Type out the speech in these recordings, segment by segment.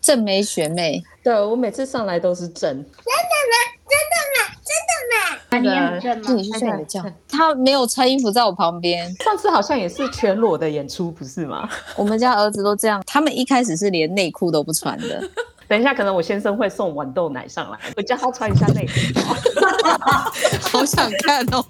正妹学妹，对我每次上来都是正。真的吗？真的吗？真的吗？那，你也很正吗？是你去睡你的觉。他没有穿衣服在我旁边，上次好像也是全裸的演出，不是吗？我们家儿子都这样，他们一开始是连内裤都不穿的。等一下，可能我先生会送豌豆奶上来，我叫他穿一下内裤。好想看哦。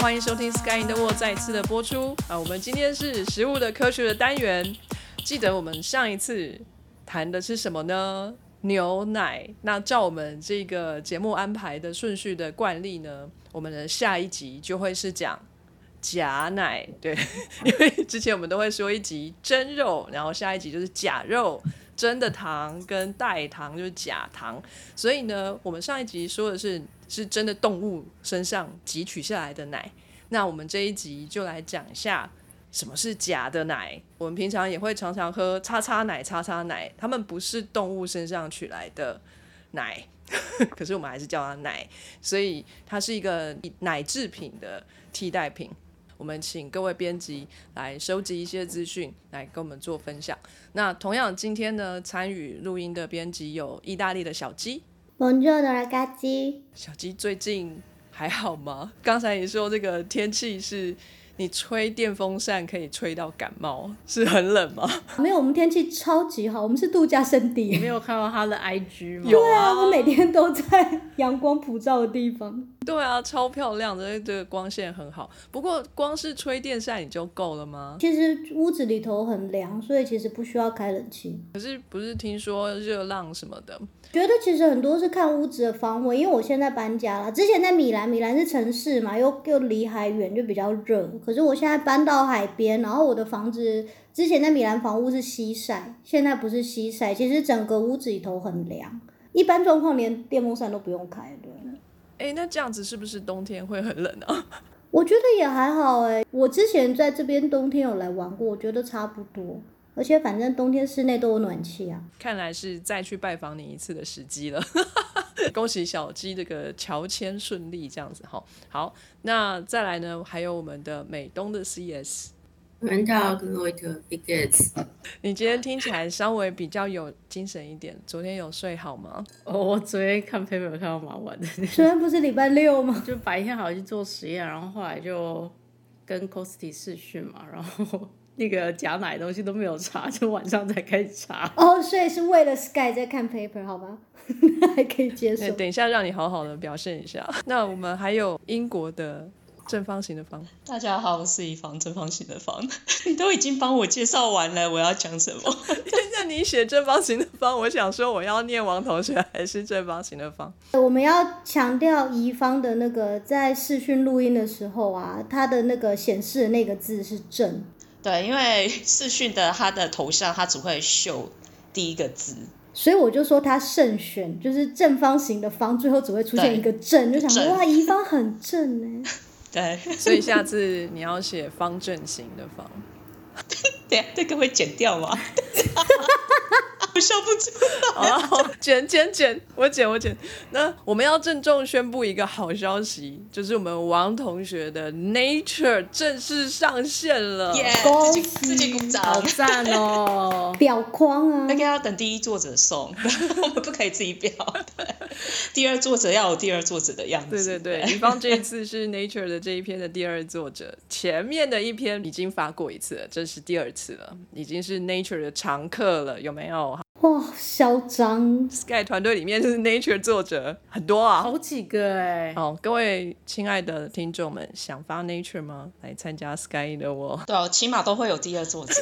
欢迎收听《Sky in the World》再次的播出啊！我们今天是食物的科学的单元。记得我们上一次谈的是什么呢？牛奶。那照我们这个节目安排的顺序的惯例呢，我们的下一集就会是讲假奶。对，因为之前我们都会说一集真肉，然后下一集就是假肉。真的糖跟代糖就是假糖，所以呢，我们上一集说的是是真的动物身上汲取下来的奶，那我们这一集就来讲一下什么是假的奶。我们平常也会常常喝叉叉奶、叉叉奶，它们不是动物身上取来的奶，可是我们还是叫它奶，所以它是一个奶制品的替代品。我们请各位编辑来收集一些资讯，来跟我们做分享。那同样，今天呢，参与录音的编辑有意大利的小鸡。Buongiorno ragazzi。小鸡最近还好吗？刚才你说这个天气是。你吹电风扇可以吹到感冒，是很冷吗？没有，我们天气超级好，我们是度假胜地。你没有看到他的 IG 吗？有啊，我每天都在阳光普照的地方。对啊，超漂亮的，这个光线很好。不过光是吹电扇你就够了吗？其实屋子里头很凉，所以其实不需要开冷气。可是不是听说热浪什么的？觉得其实很多是看屋子的方位，因为我现在搬家了。之前在米兰，米兰是城市嘛，又又离海远，就比较热。可是我现在搬到海边，然后我的房子之前在米兰房屋是西晒，现在不是西晒，其实整个屋子里头很凉。一般状况连电风扇都不用开的。哎，那这样子是不是冬天会很冷啊？我觉得也还好哎，我之前在这边冬天有来玩过，我觉得差不多。而且反正冬天室内都有暖气啊。看来是再去拜访你一次的时机了。恭喜小鸡这个乔迁顺利，这样子哈。好，那再来呢？还有我们的美东的 CS。你今天听起来稍微比较有精神一点。昨天有睡好吗？哦，我昨天看 paper 看到蛮晚的。昨天不是礼拜六吗？就白天好像去做实验，然后后来就跟 Costy 试训嘛，然后。那个假奶东西都没有查，就晚上才开始查。哦，所以是为了 Sky 在看 paper，好吧？还可以接受。等一下让你好好的表现一下。那我们还有英国的正方形的方。大家好，我是一方正方形的方。你都已经帮我介绍完了，我要讲什么？现在你写正方形的方，我想说我要念王同学还是正方形的方？我们要强调乙方的那个在视讯录音的时候啊，它的那个显示的那个字是正。对，因为 视讯的他的头像，他只会秀第一个字，所以我就说他慎选，就是正方形的方，最后只会出现一个正，就想说哇，乙方很正呢。对，所以下次你要写方正型的方。对，这个会剪掉吗？笑不出来，剪剪剪，我剪我剪。那我们要郑重宣布一个好消息，就是我们王同学的 Nature 正式上线了，恭喜，自己鼓掌，好赞哦！表框啊，那个要等第一作者送，我们不可以自己表。第二作者要有第二作者的样子。对对对，李芳这一次是 Nature 的这一篇的第二作者，前面的一篇已经发过一次了，这是第二次了，已经是 Nature 的常客了，有没有？哇，嚣张！Sky 团队里面就是 Nature 作者很多啊，好几个哎。好，各位亲爱的听众们，想发 Nature 吗？来参加 Sky 的我。对，起码都会有第二作者。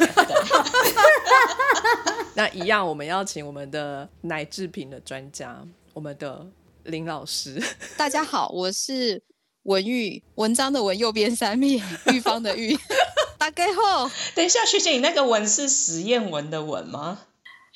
那一样，我们邀请我们的奶制品的专家，我们的林老师。大家好，我是文玉，文章的文右边三面，玉芳的玉。大家好，等一下，学姐，你那个文是实验文的文吗？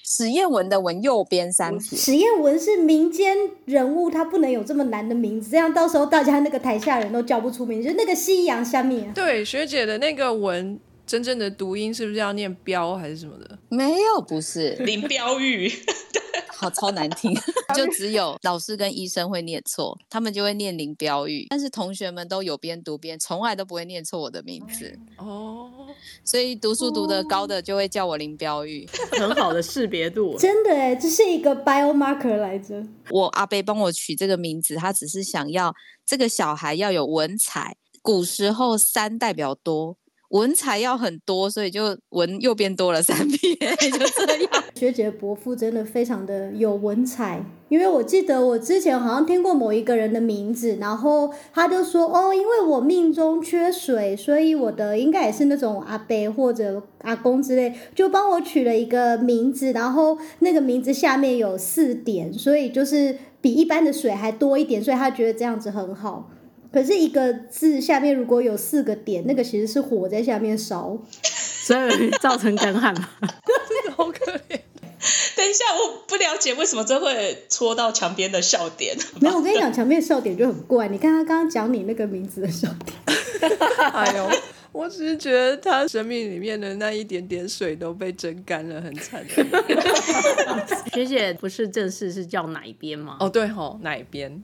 史艳文的文右边三撇，史艳文是民间人物，他不能有这么难的名字，这样到时候大家那个台下人都叫不出名字。就那个夕阳下面，对，学姐的那个文真正的读音是不是要念标还是什么的？没有，不是，林标玉，好超难听，就只有老师跟医生会念错，他们就会念林标玉，但是同学们都有边读边，从来都不会念错我的名字，哦，所以读书读得高的就会叫我林标玉。很好的识别度。真的哎，这是一个 biomarker 来着。我阿伯帮我取这个名字，他只是想要这个小孩要有文采。古时候三代表多，文采要很多，所以就文右边多了三撇，就这样。学姐伯父真的非常的有文采，因为我记得我之前好像听过某一个人的名字，然后他就说哦，因为我命中缺水，所以我的应该也是那种阿伯或者阿公之类，就帮我取了一个名字，然后那个名字下面有四点，所以就是比一般的水还多一点，所以他觉得这样子很好。可是一个字下面如果有四个点，那个其实是火在下面烧。所以造成干旱嘛。好可怜。等一下，我不了解为什么这会戳到墙边的笑点。没有，我跟你讲，墙边的笑点就很怪。你看他刚刚讲你那个名字的笑点，哎呦，我只是觉得他生命里面的那一点点水都被蒸干了，很惨。学姐不是正式是叫哪一边吗？哦，对吼，哪一边？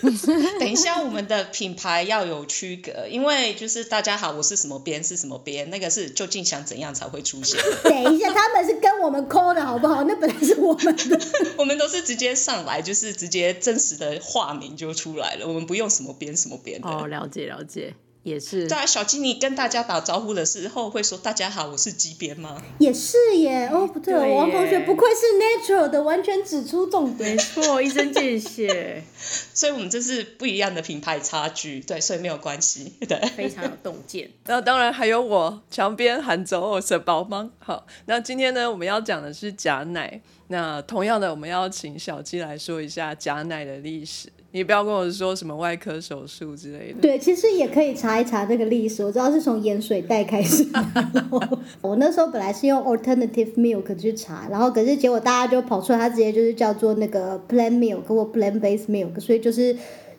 等一下，我们的品牌要有区隔，因为就是大家好，我是什么边是什么边，那个是究竟想怎样才会出现。等一下，他们是跟我们抠的好不好？那本来是我们的。我们都是直接上来，就是直接真实的化名就出来了，我们不用什么边什么边的。哦，了解了解，也是。对啊，小鸡，你跟大家打招呼的时候会说“大家好，我是鸡编”吗？也是耶，哦不对，对王同学不愧是 natural 的，完全指出重点没。错，一针见血，所以我们这是不一样的品牌差距，对，所以没有关系，对。非常有洞见。那当然还有我墙边喊走我是宝芒。好，那今天呢，我们要讲的是假奶。那同样的，我们要请小鸡来说一下假奶的历史。你不要跟我说什么外科手术之类的。对，其实也可以查一查那个历史，我知道是从盐水袋开始。然 后我那时候本来是用 alternative milk 去查，然后可是结果大家就跑出来，它直接就是叫做那个 p l a n milk 或 p l a n based milk，所以就是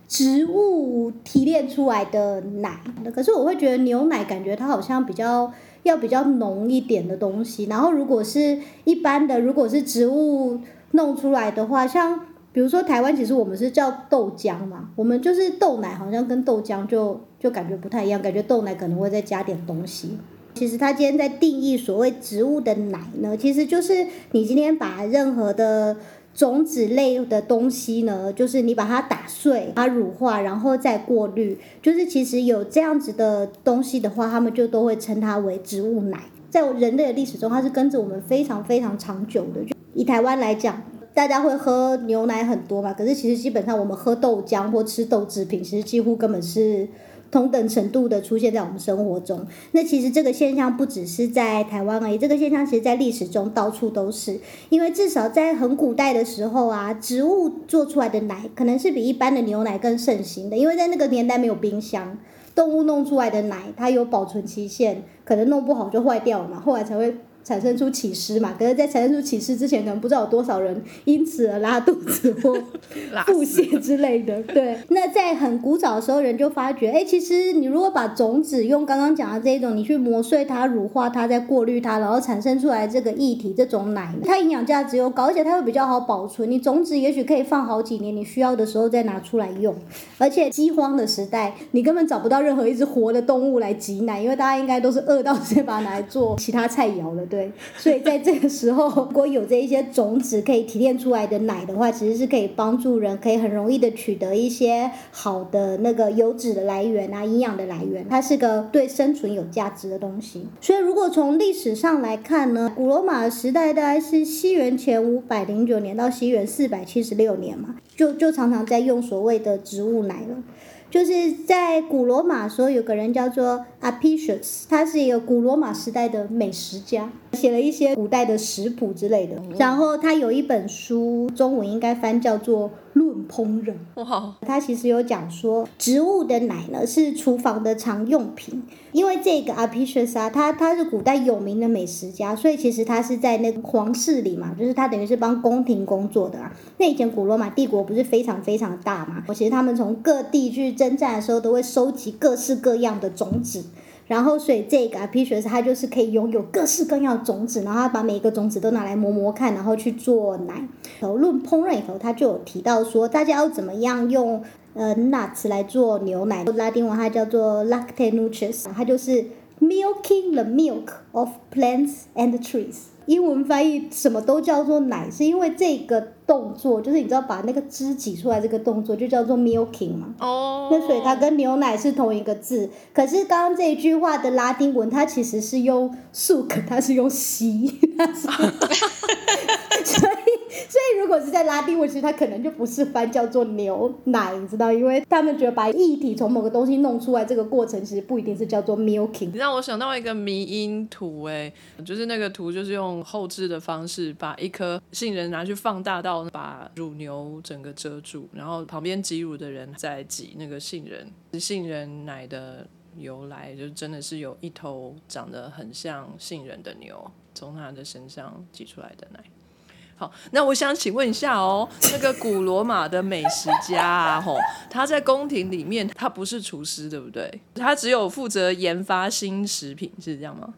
植物提炼出来的奶。可是我会觉得牛奶感觉它好像比较要比较浓一点的东西，然后如果是一般的，如果是植物弄出来的话，像。比如说台湾，其实我们是叫豆浆嘛，我们就是豆奶，好像跟豆浆就就感觉不太一样，感觉豆奶可能会再加点东西。其实他今天在定义所谓植物的奶呢，其实就是你今天把任何的种子类的东西呢，就是你把它打碎、把它乳化，然后再过滤，就是其实有这样子的东西的话，他们就都会称它为植物奶。在人类的历史中，它是跟着我们非常非常长久的。就以台湾来讲，大家会喝牛奶很多嘛，可是其实基本上我们喝豆浆或吃豆制品，其实几乎根本是同等程度的出现在我们生活中。那其实这个现象不只是在台湾而已，这个现象其实在历史中到处都是。因为至少在很古代的时候啊，植物做出来的奶可能是比一般的牛奶更盛行的，因为在那个年代没有冰箱。动物弄出来的奶，它有保存期限，可能弄不好就坏掉了嘛，后来才会产生出起尸嘛。可是，在产生出起尸之前，可能不知道有多少人因此而拉肚子或 腹泻之类的。对，那在很古早的时候，人就发觉，哎，其实你如果把种子用刚刚讲的这一种，你去磨碎它、乳化它、再过滤它，然后产生出来这个液体，这种奶，它营养价值又高，而且它会比较好保存。你种子也许可以放好几年，你需要的时候再拿出来用。而且饥荒的时代，你根本找不到任何一只活的动物来挤奶，因为大家应该都是饿到直接把它拿来做其他菜肴了，对。所以在这个时候，如果有这一些种子可以提炼出来的奶的话，其实是可以帮助人，可以很容易的取得一些好的那个油脂的来源啊，营养的来源，它是个对生存有价值的东西。所以如果从历史上来看呢，古罗马时代大概是西元前五百零九年到西元四百七十六年嘛，就就常常在用所谓的植物奶了。就是在古罗马时候，有个人叫做 Apicius，他是一个古罗马时代的美食家，写了一些古代的食谱之类的。然后他有一本书，中文应该翻叫做《论烹饪》。哇，他其实有讲说，植物的奶呢是厨房的常用品，因为这个 Apicius 啊，他他是古代有名的美食家，所以其实他是在那个皇室里嘛，就是他等于是帮宫廷工作的啊。那以前古罗马帝国不是非常非常大嘛，其实他们从各地去征战的时候，都会收集各式各样的种子。然后，所以这个 Apicius 它就是可以拥有各式各样的种子，然后它把每一个种子都拿来磨磨看，然后去做奶。然后论烹饪以后，它就有提到说，大家要怎么样用呃 nuts 来做牛奶，拉丁文它叫做 lactanutrus，它就是 milking the milk of plants and trees。英文翻译什么都叫做奶，是因为这个动作，就是你知道把那个汁挤出来这个动作就叫做 milking 嘛。哦，那所以它跟牛奶是同一个字，可是刚刚这一句话的拉丁文，它其实是用 suck，它是用吸，它是，所以 所以如果是在拉丁文，其实它可能就不是翻叫做牛奶，你知道，因为他们觉得把液体从某个东西弄出来这个过程，其实不一定是叫做 milking。让我想到一个迷因图，哎，就是那个图就是用后置的方式，把一颗杏仁拿去放大到把乳牛整个遮住，然后旁边挤乳的人在挤那个杏仁。杏仁奶的由来，就真的是有一头长得很像杏仁的牛从它的身上挤出来的奶。好，那我想请问一下哦，那个古罗马的美食家啊，吼，他在宫廷里面，他不是厨师，对不对？他只有负责研发新食品，是这样吗？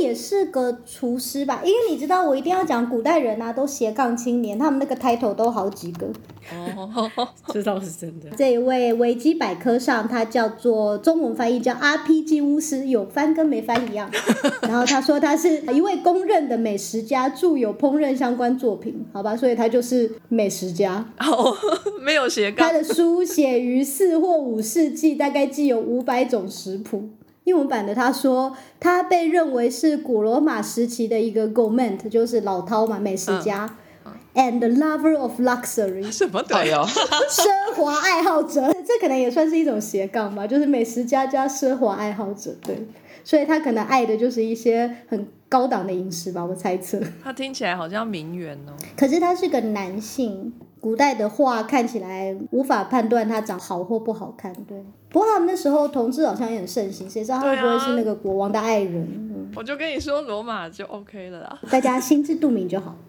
也是个厨师吧，因为你知道，我一定要讲古代人啊，都斜杠青年，他们那个 title 都好几个。哦，这倒是真的。这一位维基百科上，他叫做中文翻译叫 RPG 巫师，有翻跟没翻一样。然后他说他是一位公认的美食家，著有烹饪相关作品，好吧，所以他就是美食家。哦，没有斜杠他，的书写于四或五世纪，大概既有五百种食谱。英文版的他说，他被认为是古罗马时期的一个 gourmet，就是老饕嘛，美食家。And lover of luxury，什么哎呦，奢华爱好者，这可能也算是一种斜杠吧，就是美食家加奢华爱好者，对，所以他可能爱的就是一些很高档的饮食吧，我猜测。他听起来好像名媛哦。可是他是个男性，古代的画看起来无法判断他长好或不好看，对。不过他们那时候同志好像也很盛行，谁知道他会不会是那个国王的爱人？嗯，我就跟你说，罗马就 OK 了啦。大家心知肚明就好。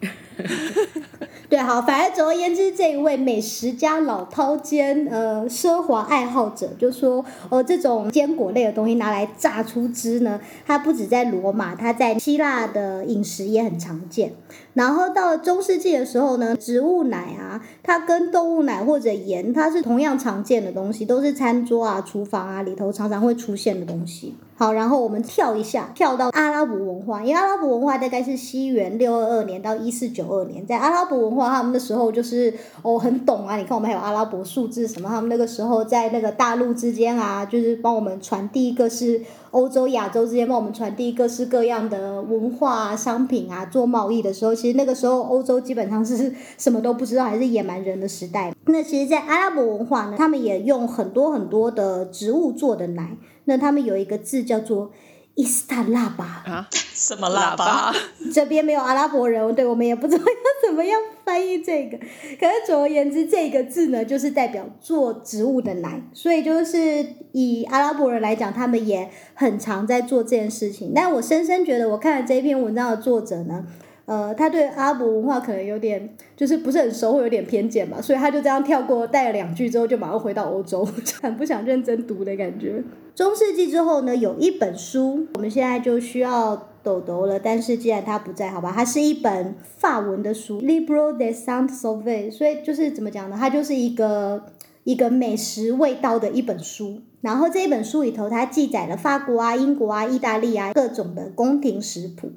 对，好，反正总而言之，这一位美食家老饕兼呃奢华爱好者就说，哦，这种坚果类的东西拿来榨出汁呢，它不止在罗马，它在希腊的饮食也很常见。然后到了中世纪的时候呢，植物奶啊，它跟动物奶或者盐，它是同样常见的东西，都是餐桌啊、厨房啊里头常常会出现的东西。好，然后我们跳一下，跳到阿拉伯文化，因为阿拉伯文化大概是西元六二二年到一四九二年，在阿拉伯文化，他们那时候就是哦很懂啊，你看我们还有阿拉伯数字什么，他们那个时候在那个大陆之间啊，就是帮我们传递各式欧洲、亚洲之间帮我们传递各式各样的文化啊、商品啊，做贸易的时候，其实那个时候欧洲基本上是什么都不知道，还是野蛮人的时代。那其实，在阿拉伯文化呢，他们也用很多很多的植物做的奶。那他们有一个字叫做伊斯塔腊巴，啊，什么喇叭？这边没有阿拉伯人，对我们也不知道要怎么样翻译这个。可是总而言之，这个字呢，就是代表做植物的奶，所以就是以阿拉伯人来讲，他们也很常在做这件事情。但我深深觉得，我看了这篇文章的作者呢。呃，他对阿拉伯文化可能有点，就是不是很熟，会有点偏见吧，所以他就这样跳过带了两句之后，就马上回到欧洲，很不想认真读的感觉。中世纪之后呢，有一本书，我们现在就需要抖抖了，但是既然他不在，好吧，它是一本法文的书，Libro de s a n t Sauvé，所以就是怎么讲呢？它就是一个一个美食味道的一本书。然后这一本书里头，它记载了法国啊、英国啊、意大利啊各种的宫廷食谱。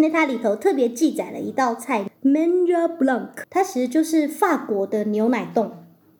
那它里头特别记载了一道菜 m a n g e Blanc，它其实就是法国的牛奶冻。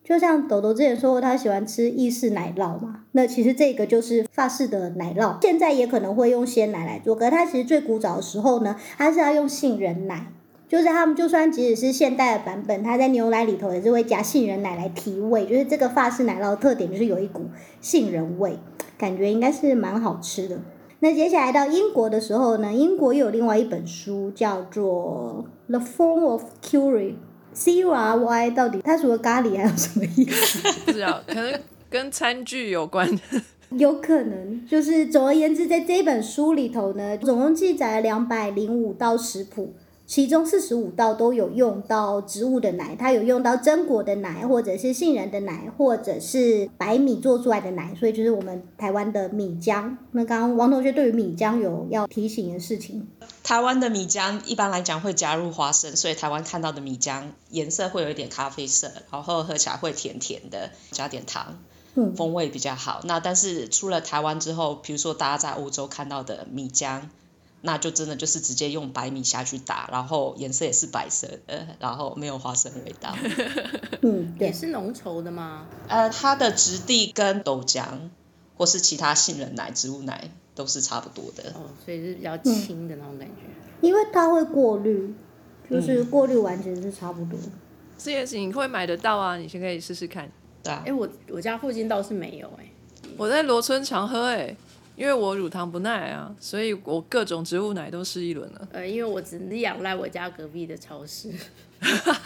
就像豆豆之前说过，他喜欢吃意式奶酪嘛，那其实这个就是法式的奶酪。现在也可能会用鲜奶来做，可是它其实最古早的时候呢，它是要用杏仁奶。就是他们就算即使是现代的版本，它在牛奶里头也是会加杏仁奶来提味。就是这个法式奶酪的特点就是有一股杏仁味。感觉应该是蛮好吃的。那接下来到英国的时候呢，英国又有另外一本书叫做《The Form of Curry》，C U R Y 到底它除了咖喱还有什么意思？不知道，可能跟餐具有关。有可能，就是总而言之，在这本书里头呢，总共记载了两百零五道食谱，其中四十五道都有用到植物的奶，它有用到榛果的奶，或者是杏仁的奶，或者是白米做出来的奶，所以就是我们台湾的米浆。那刚刚王同学对于米浆有要提醒的事情，台湾的米浆一般来讲会加入花生，所以台湾看到的米浆颜色会有一点咖啡色，然后喝起来会甜甜的，加点糖。嗯，风味比较好。那但是出了台湾之后，比如说大家在欧洲看到的米浆，那就真的就是直接用白米下去打，然后颜色也是白色的，然后没有花生味道。嗯，也是浓稠的吗？呃，它的质地跟豆浆或是其他杏仁奶、植物奶都是差不多的。哦，所以是比较轻的那种感觉。因为它会过滤，就是过滤完全是差不多。这件事情会买得到啊，你先可以试试看。对啊哎、，我我家附近倒是没有哎、我在罗村常喝哎、因为我乳糖不耐啊，所以我各种植物奶都试一轮了。呃，因为我只是仰赖我家隔壁的超市，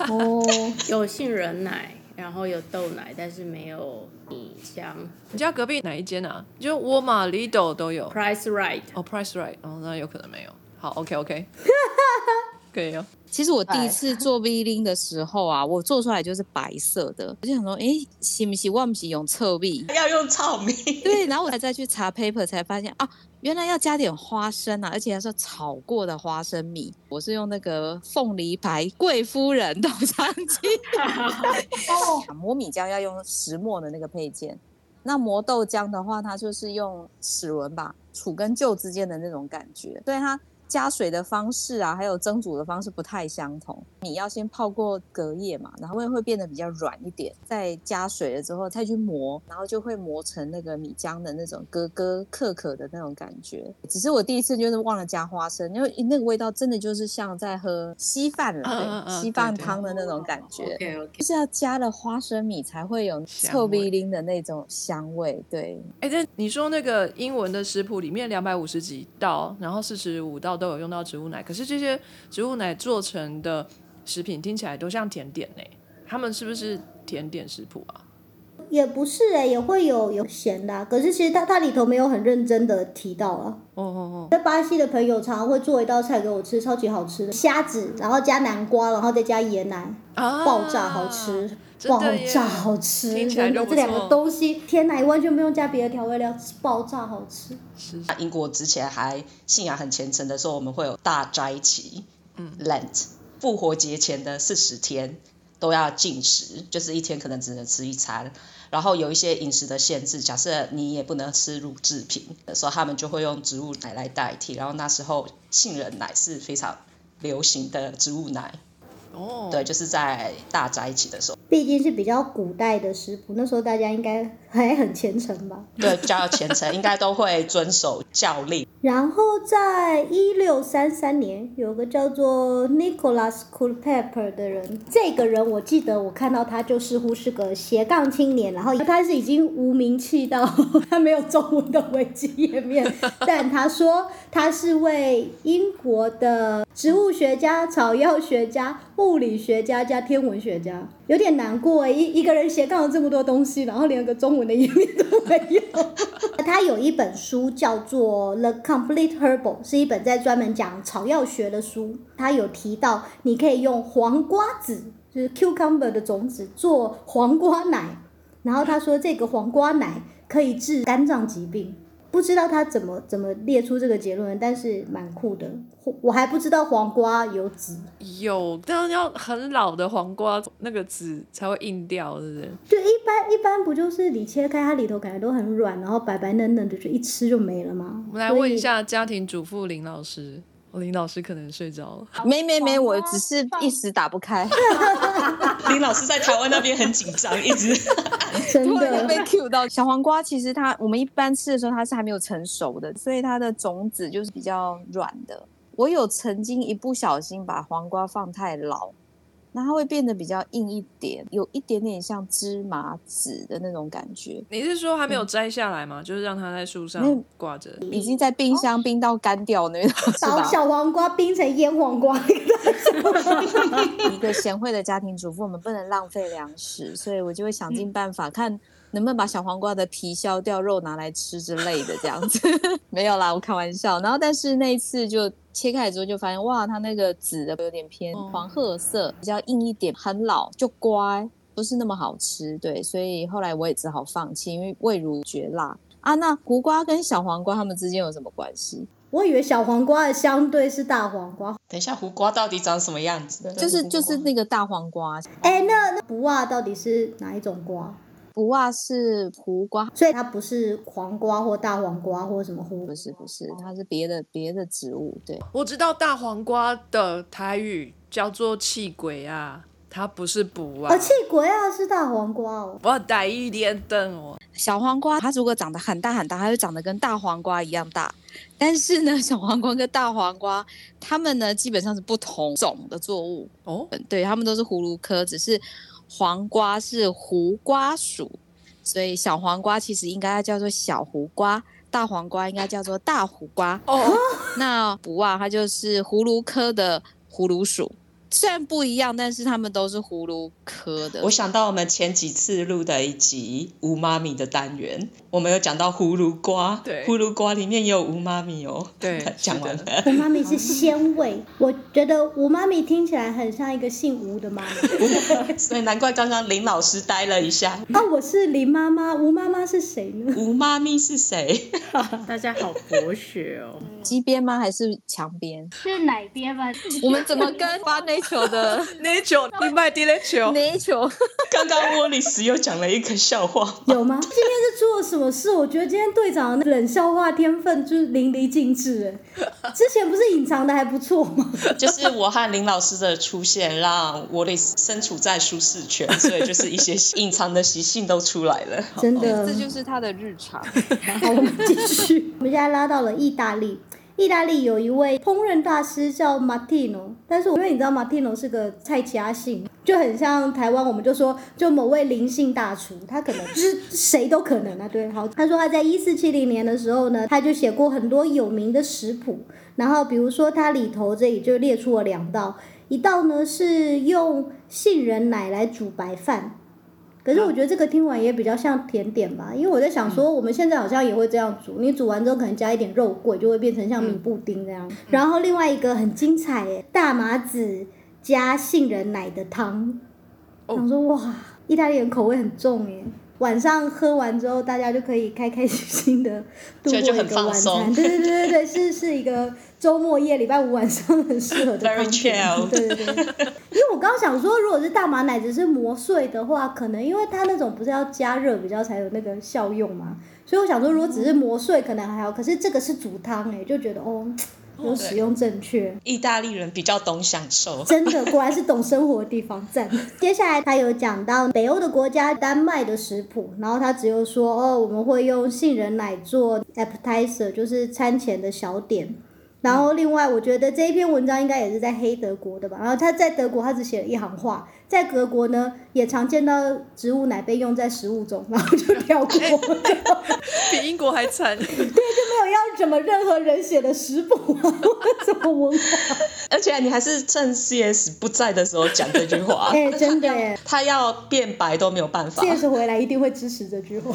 哦，有杏仁奶，然后有豆奶，但是没有米香。你家隔壁哪一间啊？就沃尔玛、Lidl 都有。Price Right，哦，Price Right，哦，那有可能没有。好，OK OK，可以哦。其实我第一次做 V 零的时候啊，我做出来就是白色的，我就想说，哎，是不是我不是用臭米？要用糙米。对，然后我才再去查 paper 才发现啊，原来要加点花生啊，而且还是炒过的花生米。我是用那个凤梨牌贵夫人豆浆机。磨米浆要用石磨的那个配件，那磨豆浆的话，它就是用齿轮吧，杵跟臼之间的那种感觉，对它。加水的方式啊，还有蒸煮的方式不太相同。米要先泡过隔夜嘛，然后会会变得比较软一点，再加水了之后再去磨，然后就会磨成那个米浆的那种咯咯克克的那种感觉。只是我第一次就是忘了加花生，因为那个味道真的就是像在喝稀饭了，嗯嗯嗯对，稀饭汤的那种感觉。就是要加了花生米才会有臭味逼拎的那种香味，对，哎，但你说那个英文的食谱里面两百五十几道，然后四十五道都有用到植物奶，可是这些植物奶做成的食品听起来都像甜点呢。他们是不是甜点食谱啊？也不是哎、也会有有咸的啊、可是其实它它里头没有很认真的提到啊。哦哦哦，在巴西的朋友常常会做一道菜给我吃，超级好吃的虾子，然后加南瓜，然后再加椰奶，啊爆炸好吃，爆炸好吃，听起来真的这两个东西，天哪，完全不用加别的调味料，爆炸好吃。是英国之前还信仰很虔诚的时候，我们会有大斋期，嗯，Lent，复活节前的四十天都要禁食，就是一天可能只能吃一餐，然后有一些饮食的限制，假设你也不能吃乳制品，所以他们就会用植物奶来代替。然后那时候杏仁奶是非常流行的植物奶，哦，对，就是在大家一起的时候，毕竟是比较古代的食谱，那时候大家应该还很虔诚吧。对，比较虔诚，应该都会遵守教令。然后在一六三三年，有个叫做 Nicholas Culpeper 的人，这个人我记得我看到他就似乎是个斜杠青年，然后他是已经无名气到 他没有中文的维基页面，但他说他是为英国的植物学家、草药学家、物理学家加天文学家，有点难过，一一个人斜杠了这么多东西，然后连个中文的页面都没有。他有一本书叫做《The Complete Herbal》，是一本在专门讲草药学的书。他有提到，你可以用黄瓜籽，就是 cucumber 的种子做黄瓜奶，然后他说这个黄瓜奶可以治肝脏疾病。不知道他怎么怎么列出这个结论，但是蛮酷的。我我还不知道黄瓜有籽，有，但要很老的黄瓜，那个籽才会硬掉，是不是？就一般一般不就是你切开它里头感觉都很软，然后白白嫩嫩的，就一吃就没了吗？我们来问一下家庭主妇林老师，哦林老师可能睡着了。没没没，我只是一时打不开，林老师在台湾那边很紧张，一直真突然就被的。Q 到。小黄瓜其实它我们一般吃的时候它是还没有成熟的，所以它的种子就是比较软的。我有曾经一不小心把黄瓜放太老，那它会变得比较硬一点，有一点点像芝麻籽的那种感觉。你是说还没有摘下来吗？就是让它在树上挂着？已经在冰箱冰到干掉那种，把吧？小黄瓜冰成腌黄瓜，一个贤惠的家庭主妇，我们不能浪费粮食，所以我就会想尽办法看能不能把小黄瓜的皮削掉，肉拿来吃之类的，这样子。没有啦，我开玩笑。然后，但是那一次就切开之后，就发现哇，它那个籽的有点偏黄褐色，比较硬一点，很老，就乖，不是那么好吃。对，所以后来我也只好放弃，因为味如绝辣啊。那胡瓜跟小黄瓜它们之间有什么关系？我以为小黄瓜的相对是大黄瓜。等一下，胡瓜到底长什么样子？就是就是那个大黄瓜，哎，那那不袜到底是哪一种瓜？不袜是胡瓜，所以它不是黄瓜或大黄瓜或什么胡不是不是，它是别的别的植物，对。我知道大黄瓜的台语叫做气鬼啊，它不是补啊哦，。气鬼啊是大黄瓜哦。我逮一点灯哦，小黄瓜它如果长得很大很大，它就长得跟大黄瓜一样大。但是呢，小黄瓜跟大黄瓜，它们呢基本上是不同种的作物，哦，嗯对，它们都是葫芦科，只是黄瓜是胡瓜属，所以小黄瓜其实应该要叫做小胡瓜，大黄瓜应该叫做大胡瓜。哦，那不啊，它就是葫芦科的葫芦属，虽然不一样，但是他们都是葫芦科的。我想到我们前几次录的一集无妈咪的单元，我们有讲到葫芦瓜，对葫芦瓜里面也有无妈咪哦。对 讲完了。吴妈咪是鲜味，我觉得吴妈咪听起来很像一个姓吴的妈妈。所以难怪刚刚林老师呆了一下。啊，我是林妈妈，吴妈妈是谁呢？吴妈咪是谁？大家好博学哦。鸡边吗？还是墙边？是哪边吗？我们怎么跟 发 nature 的那球你球，nature 刚刚沃利斯又讲了一个笑话，有吗？今天是出了什么事？我觉得今天队长的冷笑话天分就是淋漓尽致哎。之前不是隐藏的还不错吗？就是我和林老师的出现，让沃利斯身处在舒适圈，所以就是一些隐藏的习性都出来了。真的这。就是他的日常。好，我们继续。我们现在拉到了意大利，意大利有一位烹饪大师叫 Martino，但是因为你知道 Martino 是个菜家姓，就很像台湾，我们就说就某位灵性大厨，他可能就是谁都可能啊。对，好，他说他在一四七零年的时候呢，他就写过很多有名的食谱，然后比如说它里头这里就列出了两道，一道呢是用杏仁奶来煮白饭。可是我觉得这个听完也比较像甜点吧，因为我在想说，我们现在好像也会这样煮，你煮完之后可能加一点肉桂，就会变成像米布丁这样。然后另外一个很精彩耶，大麻籽加杏仁奶的汤，我想说哇，意大利人口味很重耶。晚上喝完之后，大家就可以开开心心的度过一个晚餐。对对对对对，是是一个周末夜、礼拜五晚上很适合的对对 对，因为我刚刚想说，如果是大麻奶只是磨碎的话，可能因为它那种不是要加热比较才有那个效用嘛，所以我想说，如果只是磨碎可能还好，可是这个是煮汤哎，就觉得哦，有使用正确。意大利人比较懂享受，真的，果然是懂生活的地方，赞。接下来他有讲到北欧的国家丹麦的食谱，然后他只有说哦，我们会用杏仁奶做 appetizer，就是餐前的小点。然后另外，我觉得这一篇文章应该也是在黑德国的吧。然后他在德国，他只写了一行话，在德国呢也常见到植物奶被用在食物中，然后就跳过，比英国还惨。对，就没有要什么任何人写的食谱啊，或者什么文化。而且你还是趁 CS 不在的时候讲这句话，哎、真的耶他要变白都没有办法。，CS 回来一定会支持这句话。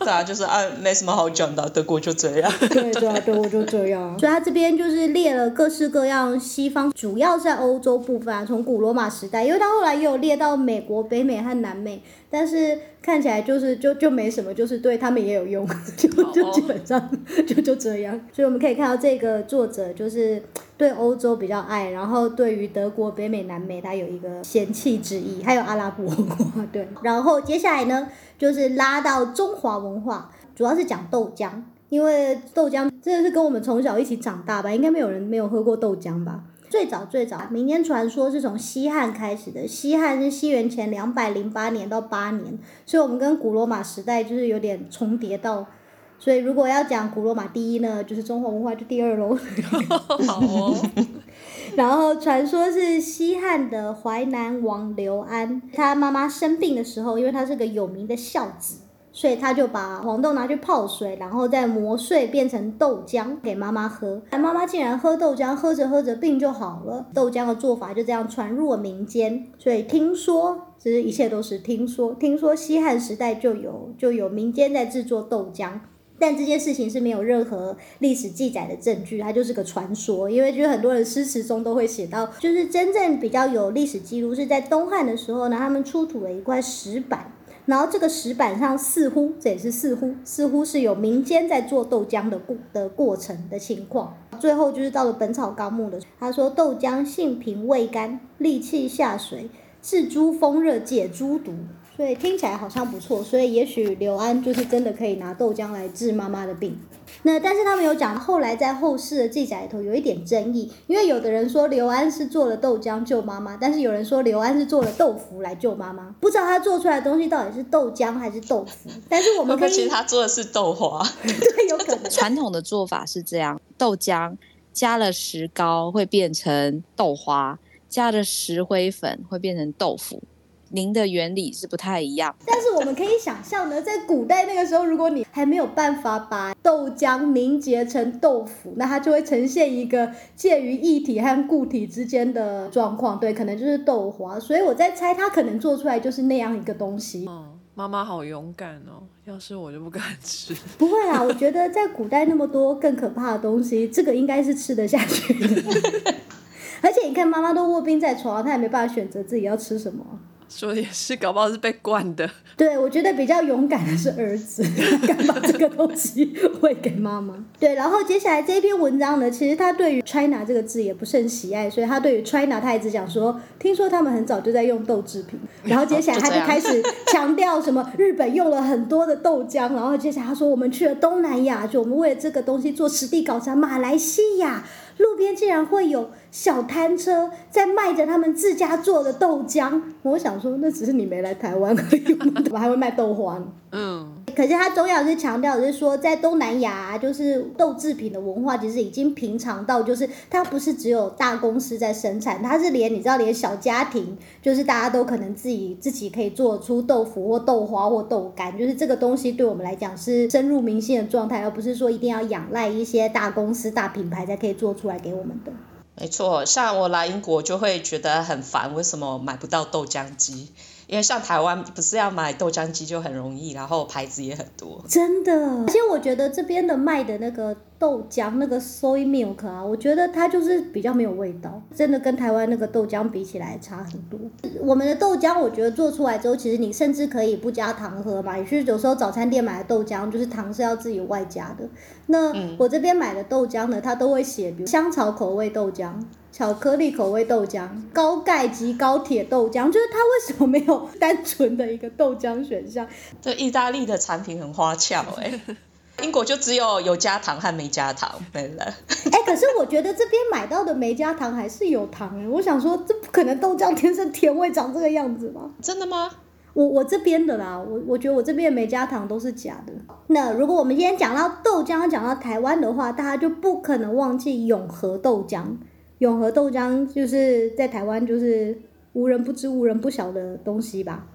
对啊，就是啊，没什么好讲的，德国就这样。对对啊，德国就这样啊。所以他这边就是列了各式各样西方，主要在欧洲部分啊，从古罗马时代，因为他后来也有列到美国、北美和南美，但是看起来就是就就没什么，就是对他们也有用，就就基本上 就就这样。所以我们可以看到这个作者就是对欧洲比较爱，然后对于德国、北美、南美他有一个嫌弃之意，还有阿拉伯国对。然后接下来呢，就是拉到中华文化，主要是讲豆浆。因为豆浆真的是跟我们从小一起长大吧，应该没有人没有喝过豆浆吧。最早最早，民间传说是从西汉开始的，西汉是西元前两百零八年到八年，所以我们跟古罗马时代就是有点重叠到所以如果要讲古罗马第一呢，就是中华文化就第二喽。好哦，然后传说是西汉的淮南王刘安，他妈妈生病的时候，因为他是个有名的孝子，所以他就把黄豆拿去泡水，然后再磨碎变成豆浆给妈妈喝。妈妈竟然喝豆浆，喝着喝着病就好了。豆浆的做法就这样传入了民间，所以听说，其实一切都是听说。听说西汉时代就有就有民间在制作豆浆。但这件事情是没有任何历史记载的证据，它就是个传说。因为就是很多人诗词中都会写到，就是真正比较有历史记录是在东汉的时候呢，他们出土了一块石板，然后这个石板上似乎这也是似乎似乎是有民间在做豆浆的过的过程的情况。最后就是到了《本草纲目》的，他说豆浆性平味甘，利气下水，治诸风热，解诸毒。所以听起来好像不错，所以也许刘安就是真的可以拿豆浆来治妈妈的病。那但是他们有讲，后来在后世的记载里头有一点争议，因为有的人说刘安是做了豆浆救妈妈，但是有人说刘安是做了豆腐来救妈妈，不知道他做出来的东西到底是豆浆还是豆腐。但是我们可以，其实他做的是豆花，对，有可能。传统的做法是这样：豆浆加了石膏会变成豆花，加了石灰粉会变成豆腐。您的原理是不太一样，但是我们可以想象呢，在古代那个时候，如果你还没有办法把豆浆凝结成豆腐，那它就会呈现一个介于液体和固体之间的状况，对，可能就是豆花。所以我在猜，它可能做出来就是那样一个东西。嗯，妈妈好勇敢哦，要是我就不敢吃。不会啊，我觉得在古代那么多更可怕的东西，这个应该是吃得下去的。而且你看，妈妈都卧病在床，她也没办法选择自己要吃什么。说也是，搞不好是被惯的。对，我觉得比较勇敢的是儿子，敢把这个东西喂给妈妈。对，然后接下来这篇文章呢，其实他对于 China 这个字也不是很喜爱，所以他对于 China 他一直讲说，听说他们很早就在用豆制品。然后接下来他就开始强调什么日本用了很多的豆浆，然后接下来他说我们去了东南亚，就我们为了这个东西做实地考察，马来西亚。路边竟然会有小摊车在卖着他们自家做的豆浆，我想说那只是你没来台湾而已，怎么还会卖豆花？嗯。可是他重要是强调的是说，在东南亚，就是豆制品的文化其实已经平常到，就是它不是只有大公司在生产，它是连你知道，连小家庭，就是大家都可能自己自己可以做出豆腐或豆花或豆干，就是这个东西对我们来讲是深入民心的状态，而不是说一定要仰赖一些大公司大品牌才可以做出来给我们的。没错，像我来英国就会觉得很烦，为什么买不到豆浆机？因为像台湾不是要买豆浆机就很容易，然后牌子也很多。真的，而且我觉得这边的卖的那个豆浆，那个 soy milk 啊，我觉得它就是比较没有味道，真的跟台湾那个豆浆比起来差很多。我们的豆浆，我觉得做出来之后，其实你甚至可以不加糖喝嘛。你去有时候早餐店买的豆浆，就是糖是要自己外加的。那我这边买的豆浆呢，它都会写，比如香草口味豆浆。巧克力口味豆浆、高钙及高铁豆浆，就是它为什么没有单纯的一个豆浆选项？这意大利的产品很花俏哎，英国就只有有加糖和没加糖没了。哎，可是我觉得这边买到的没加糖还是有糖哎，我想说这不可能豆浆天生甜味长这个样子吧？真的吗？我我这边的啦，我我觉得我这边没加糖都是假的。那如果我们今天讲到豆浆，讲到台湾的话，大家就不可能忘记永和豆浆。永和豆浆就是在台湾就是无人不知、无人不晓的东西吧。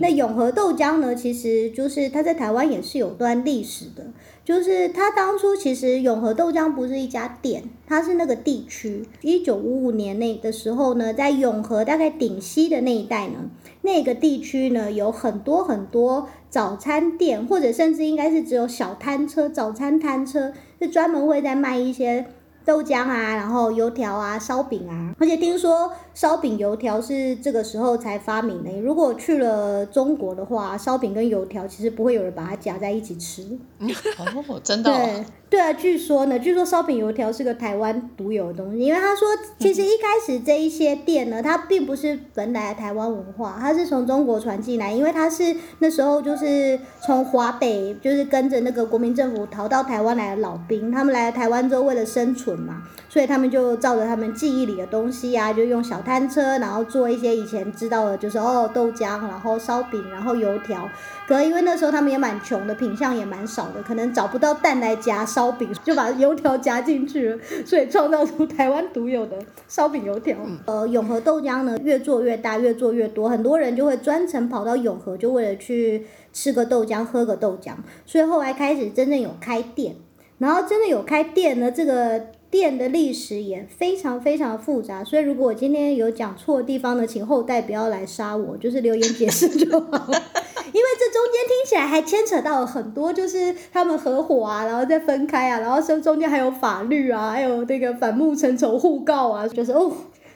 那永和豆浆呢，其实就是它在台湾也是有段历史的。就是它当初其实永和豆浆不是一家店，它是那个地区。一九五五年那的时候呢，在永和大概顶溪的那一带呢，那个地区呢有很多很多早餐店，或者甚至应该是只有小摊车、早餐摊车，是专门会在卖一些。豆浆啊，然后油条啊，烧饼啊，而且听说烧饼油条是这个时候才发明的。如果去了中国的话，烧饼跟油条其实不会有人把它夹在一起吃。哦，真的。对对啊，据说呢，据说烧饼油条是个台湾独有的东西，因为他说其实一开始这一些店呢，它并不是本来的台湾文化，它是从中国传进来，因为它是那时候就是从华北就是跟着那个国民政府逃到台湾来的老兵，他们来了台湾之后为了生存。嘛，所以他们就照着他们记忆里的东西啊，就用小摊车，然后做一些以前知道的，就是哦豆浆，然后烧饼，然后油条。可因为那时候他们也蛮穷的，品相也蛮少的，可能找不到蛋来夹烧饼，就把油条夹进去了，所以创造出台湾独有的烧饼油条。呃，永和豆浆呢越做越大，越做越多，很多人就会专程跑到永和，就为了去吃个豆浆，喝个豆浆。所以后来开始真正有开店，然后真的有开店呢，这个店的历史也非常非常复杂。所以如果我今天有讲错的地方呢，请后代不要来杀我，就是留言解释就好了。因为这中间听起来还牵扯到了很多，就是他们合伙啊，然后再分开啊，然后中中间还有法律啊，还有那个反目成仇互告啊，就是哦，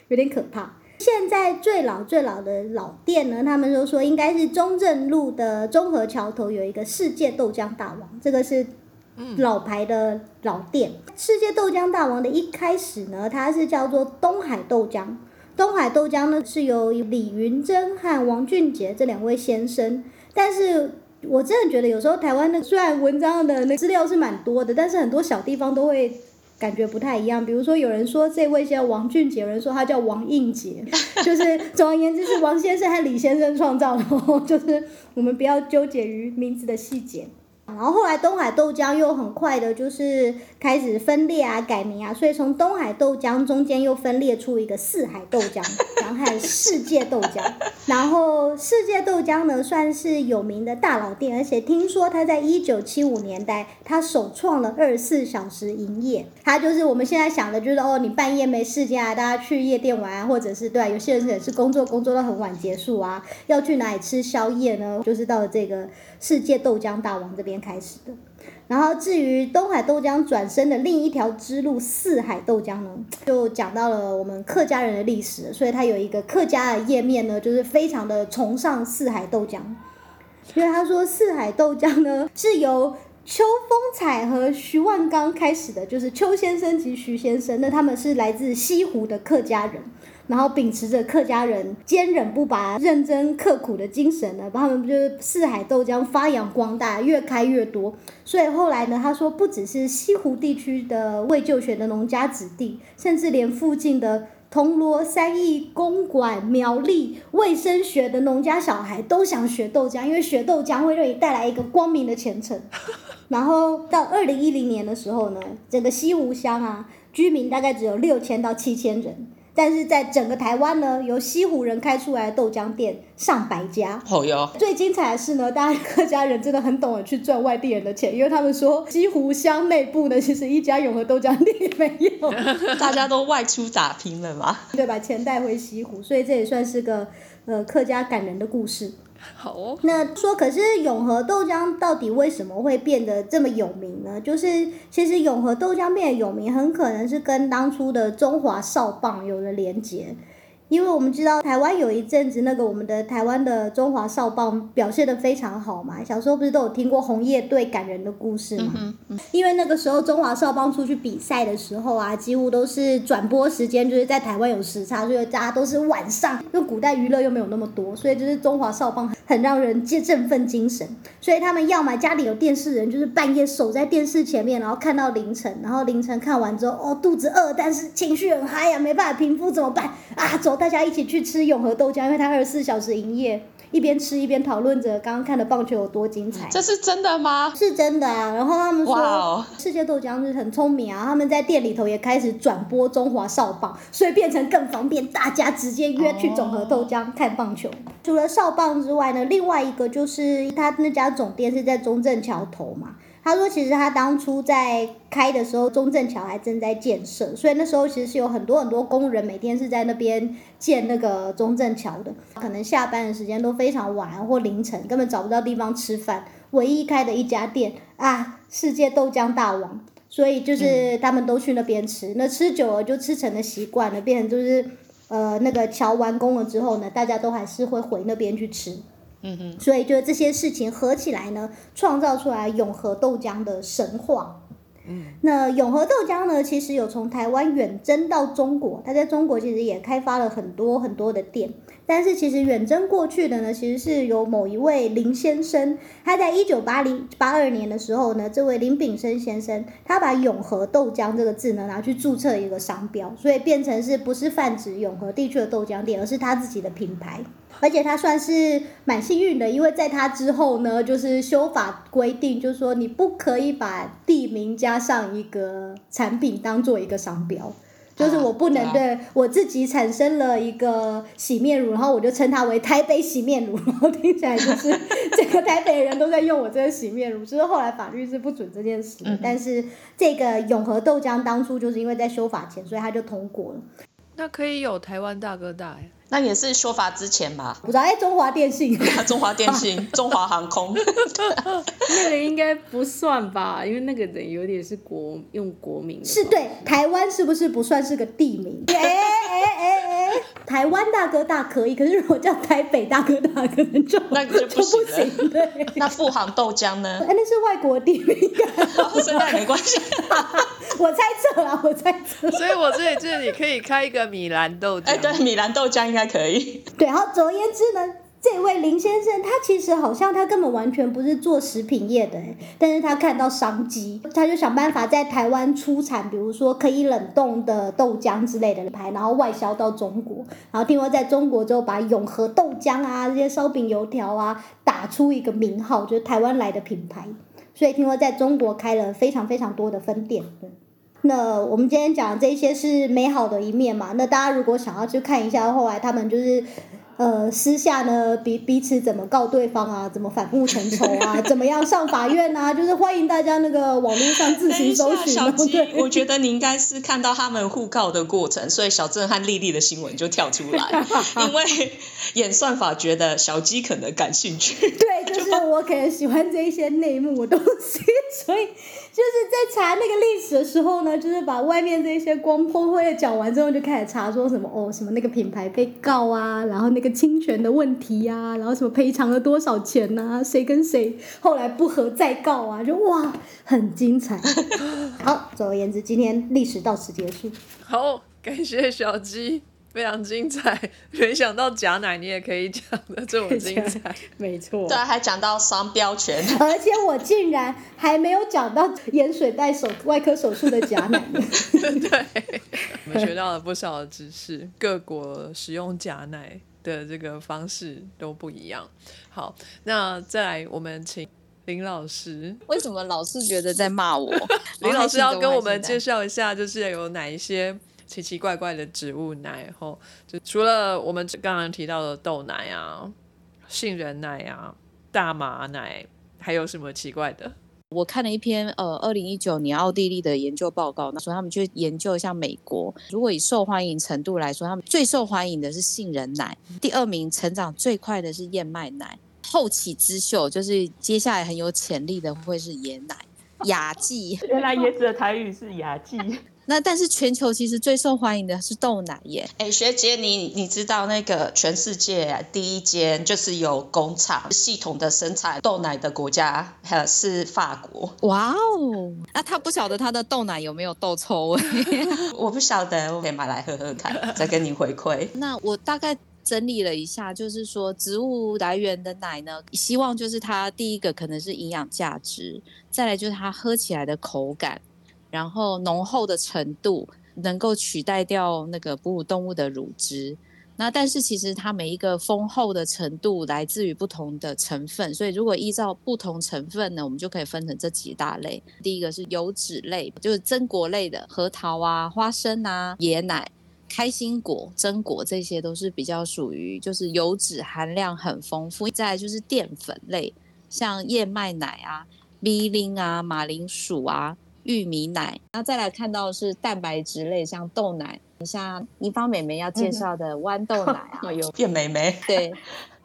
有点可怕。现在最老最老的老店呢，他们都说应该是中正路的中和桥头有一个世界豆浆大王，这个是老牌的老店。世界豆浆大王的一开始呢，它是叫做东海豆浆。东海豆浆呢是由李云珍和王俊杰这两位先生。但是我真的觉得有时候台湾的虽然文章的那资料是蛮多的，但是很多小地方都会感觉不太一样。比如说有人说这位叫王俊杰，有人说他叫王应杰，就是总而言之是王先生和李先生创造的，就是我们不要纠结于名字的细节。然后后来东海豆浆又很快的，就是开始分裂啊、改名啊，所以从东海豆浆中间又分裂出一个四海豆浆，然后还有世界豆浆。然后世界豆浆呢，算是有名的大老店，而且听说他在一九七五年代，他首创了二十四小时营业。他就是我们现在想的，就是哦，你半夜没事情啊，大家去夜店玩啊，或者是对，有些人也是工作工作到很晚结束啊，要去哪里吃宵夜呢？就是到了这个世界豆浆大王这边。开始的，然后至于东海豆浆转身的另一条支路四海豆浆呢，就讲到了我们客家人的历史，所以它有一个客家的页面呢，就是非常的崇尚四海豆浆，因为他说四海豆浆呢是由邱风采和徐万刚开始的，就是邱先生及徐先生，那他们是来自西湖的客家人。然后秉持着客家人坚韧不拔、认真刻苦的精神呢，把他们就是四海豆浆发扬光大，越开越多。所以后来呢，他说不只是西湖地区的未就学的农家子弟，甚至连附近的铜锣、三义、公馆、苗栗卫生学的农家小孩都想学豆浆，因为学豆浆会为你带来一个光明的前程。然后到二零一零年的时候呢，整个西湖乡啊，居民大概只有六千到七千人。但是在整个台湾呢，由西湖人开出来的豆浆店上百家。好呀。最精彩的是呢，大家客家人真的很懂得去赚外地人的钱，因为他们说西湖乡内部呢，其实一家永和豆浆店也没有。大家都外出打拼了嘛？对，把钱带回西湖，所以这也算是个呃客家感人的故事。好哦，那说可是永和豆浆到底为什么会变得这么有名呢？就是其实永和豆浆变得有名，很可能是跟当初的中华少棒有了连结。因为我们知道台湾有一阵子那个我们的台湾的中华少棒表现的非常好嘛，小时候不是都有听过红叶队感人的故事吗？因为那个时候中华少棒出去比赛的时候啊，几乎都是转播时间就是在台湾有时差，所以大家都是晚上，因为古代娱乐又没有那么多，所以就是中华少棒很让人振振奋精神，所以他们要么家里有电视人，就是半夜守在电视前面，然后看到凌晨，然后凌晨看完之后，哦肚子饿，但是情绪很嗨呀，没办法平复怎么办啊？走。大家一起去吃永和豆浆，因为它二十四小时营业，一边吃一边讨论着刚刚看的棒球有多精彩。这是真的吗？是真的啊。然后他们说，世界豆浆是很聪明啊，他们在店里头也开始转播中华少棒，所以变成更方便，大家直接约去总和豆浆看棒球。除了少棒之外呢，另外一个就是他那家总店是在中正桥头嘛。他说：“其实他当初在开的时候，中正桥还正在建设，所以那时候其实是有很多很多工人每天是在那边建那个中正桥的。可能下班的时间都非常晚或凌晨，根本找不到地方吃饭。唯一开的一家店啊，世界豆浆大王，所以就是他们都去那边吃。那吃久了就吃成了习惯了，变成就是呃那个桥完工了之后呢，大家都还是会回那边去吃。”嗯哼，所以就这些事情合起来呢，创造出来永和豆浆的神话。嗯，那永和豆浆呢，其实有从台湾远征到中国，它在中国其实也开发了很多很多的店。但是其实远征过去的呢，其实是有某一位林先生，他在一九八零八二年的时候呢，这位林炳生先生，他把永和豆浆这个字呢拿去注册一个商标，所以变成是不是泛指永和地区的豆浆店，而是他自己的品牌。而且他算是蛮幸运的，因为在他之后呢，就是修法规定，就是说你不可以把地名加上一个产品当做一个商标。就是我不能对我自己产生了一个洗面乳，然后我就称它为台北洗面乳，然后听起来就是 这个台北人都在用我这个洗面乳。就是后来法律是不准这件事，但是这个永和豆浆当初就是因为在修法前，所以它就通过了。那可以有台湾大哥大哎，那也是说法之前吧？不知道哎，中华电信、中华电信、中华航空，那个应该不算吧？因为那个人有点是国用国名，是对台湾是不是不算是个地名？哎哎哎哎，台湾大哥大可以，可是如果叫台北大哥大，可能就那就不行。对，那富航豆浆呢？哎，那是外国地名，跟那没关系。我猜测啦，我猜测。所以我这里这里可以开一个米兰豆浆。哎，对，米兰豆浆应该可以。对，然后总而言之呢，这位林先生他其实好像他根本完全不是做食品业的，但是他看到商机，他就想办法在台湾出产，比如说可以冷冻的豆浆之类的牌，然后外销到中国。然后听说在中国之后，把永和豆浆啊这些烧饼油条啊打出一个名号，就是台湾来的品牌。所以听说在中国开了非常非常多的分店。那我们今天讲这些是美好的一面嘛？那大家如果想要去看一下后来他们就是。呃，私下呢，彼彼此怎么告对方啊？怎么反目成仇啊？怎么样上法院啊？就是欢迎大家那个网络上自行搜寻。小鸡，我觉得你应该是看到他们互告的过程，所以小郑和丽丽的新闻就跳出来，因为演算法觉得小鸡可能感兴趣。对，就是我可能喜欢这一些内幕的东西，所以就是在查那个历史的时候呢，就是把外面这些光破灰的讲完之后，就开始查说什么哦，什么那个品牌被告啊，然后那个。侵权的问题呀，然后什么赔偿了多少钱呐？谁跟谁后来不和再告啊？就哇，很精彩。好，总而言之，今天历史到此结束。好，感谢小鸡，非常精彩。没想到假奶你也可以讲的这么精彩，没错。对，还讲到商标权，而且我竟然还没有讲到盐水袋手外科手术的假奶。对，我们学到了不少的知识，各国使用假奶。的这个方式都不一样。好，那再来，我们请林老师。为什么老是觉得在骂我？林老师要跟我们介绍一下，就是有哪一些奇奇怪怪的植物奶？后就除了我们刚刚提到的豆奶啊、杏仁奶啊、大麻奶，还有什么奇怪的？我看了一篇呃，二零一九年奥地利的研究报告，那说他们去研究一下美国，如果以受欢迎程度来说，他们最受欢迎的是杏仁奶，第二名成长最快的是燕麦奶，后起之秀就是接下来很有潜力的会是椰奶、雅记。原来椰子的台语是雅记。那但是全球其实最受欢迎的是豆奶耶。哎，学姐，你你知道那个全世界第一间就是有工厂系统的生产豆奶的国家，还是法国？哇哦！那他不晓得他的豆奶有没有豆臭味？我不晓得，我可以买来喝喝看，再跟你回馈。那我大概整理了一下，就是说植物来源的奶呢，希望就是它第一个可能是营养价值，再来就是它喝起来的口感。然后浓厚的程度能够取代掉那个哺乳动物的乳汁，那但是其实它每一个丰厚的程度来自于不同的成分，所以如果依照不同成分呢，我们就可以分成这几大类。第一个是油脂类，就是榛果类的，核桃啊、花生啊、椰奶、开心果、榛果这些都是比较属于就是油脂含量很丰富。再就是淀粉类，像燕麦奶啊、米零啊、马铃薯啊。玉米奶，那再来看到是蛋白质类，像豆奶，你像一方美眉要介绍的豌豆奶啊，变美眉，对，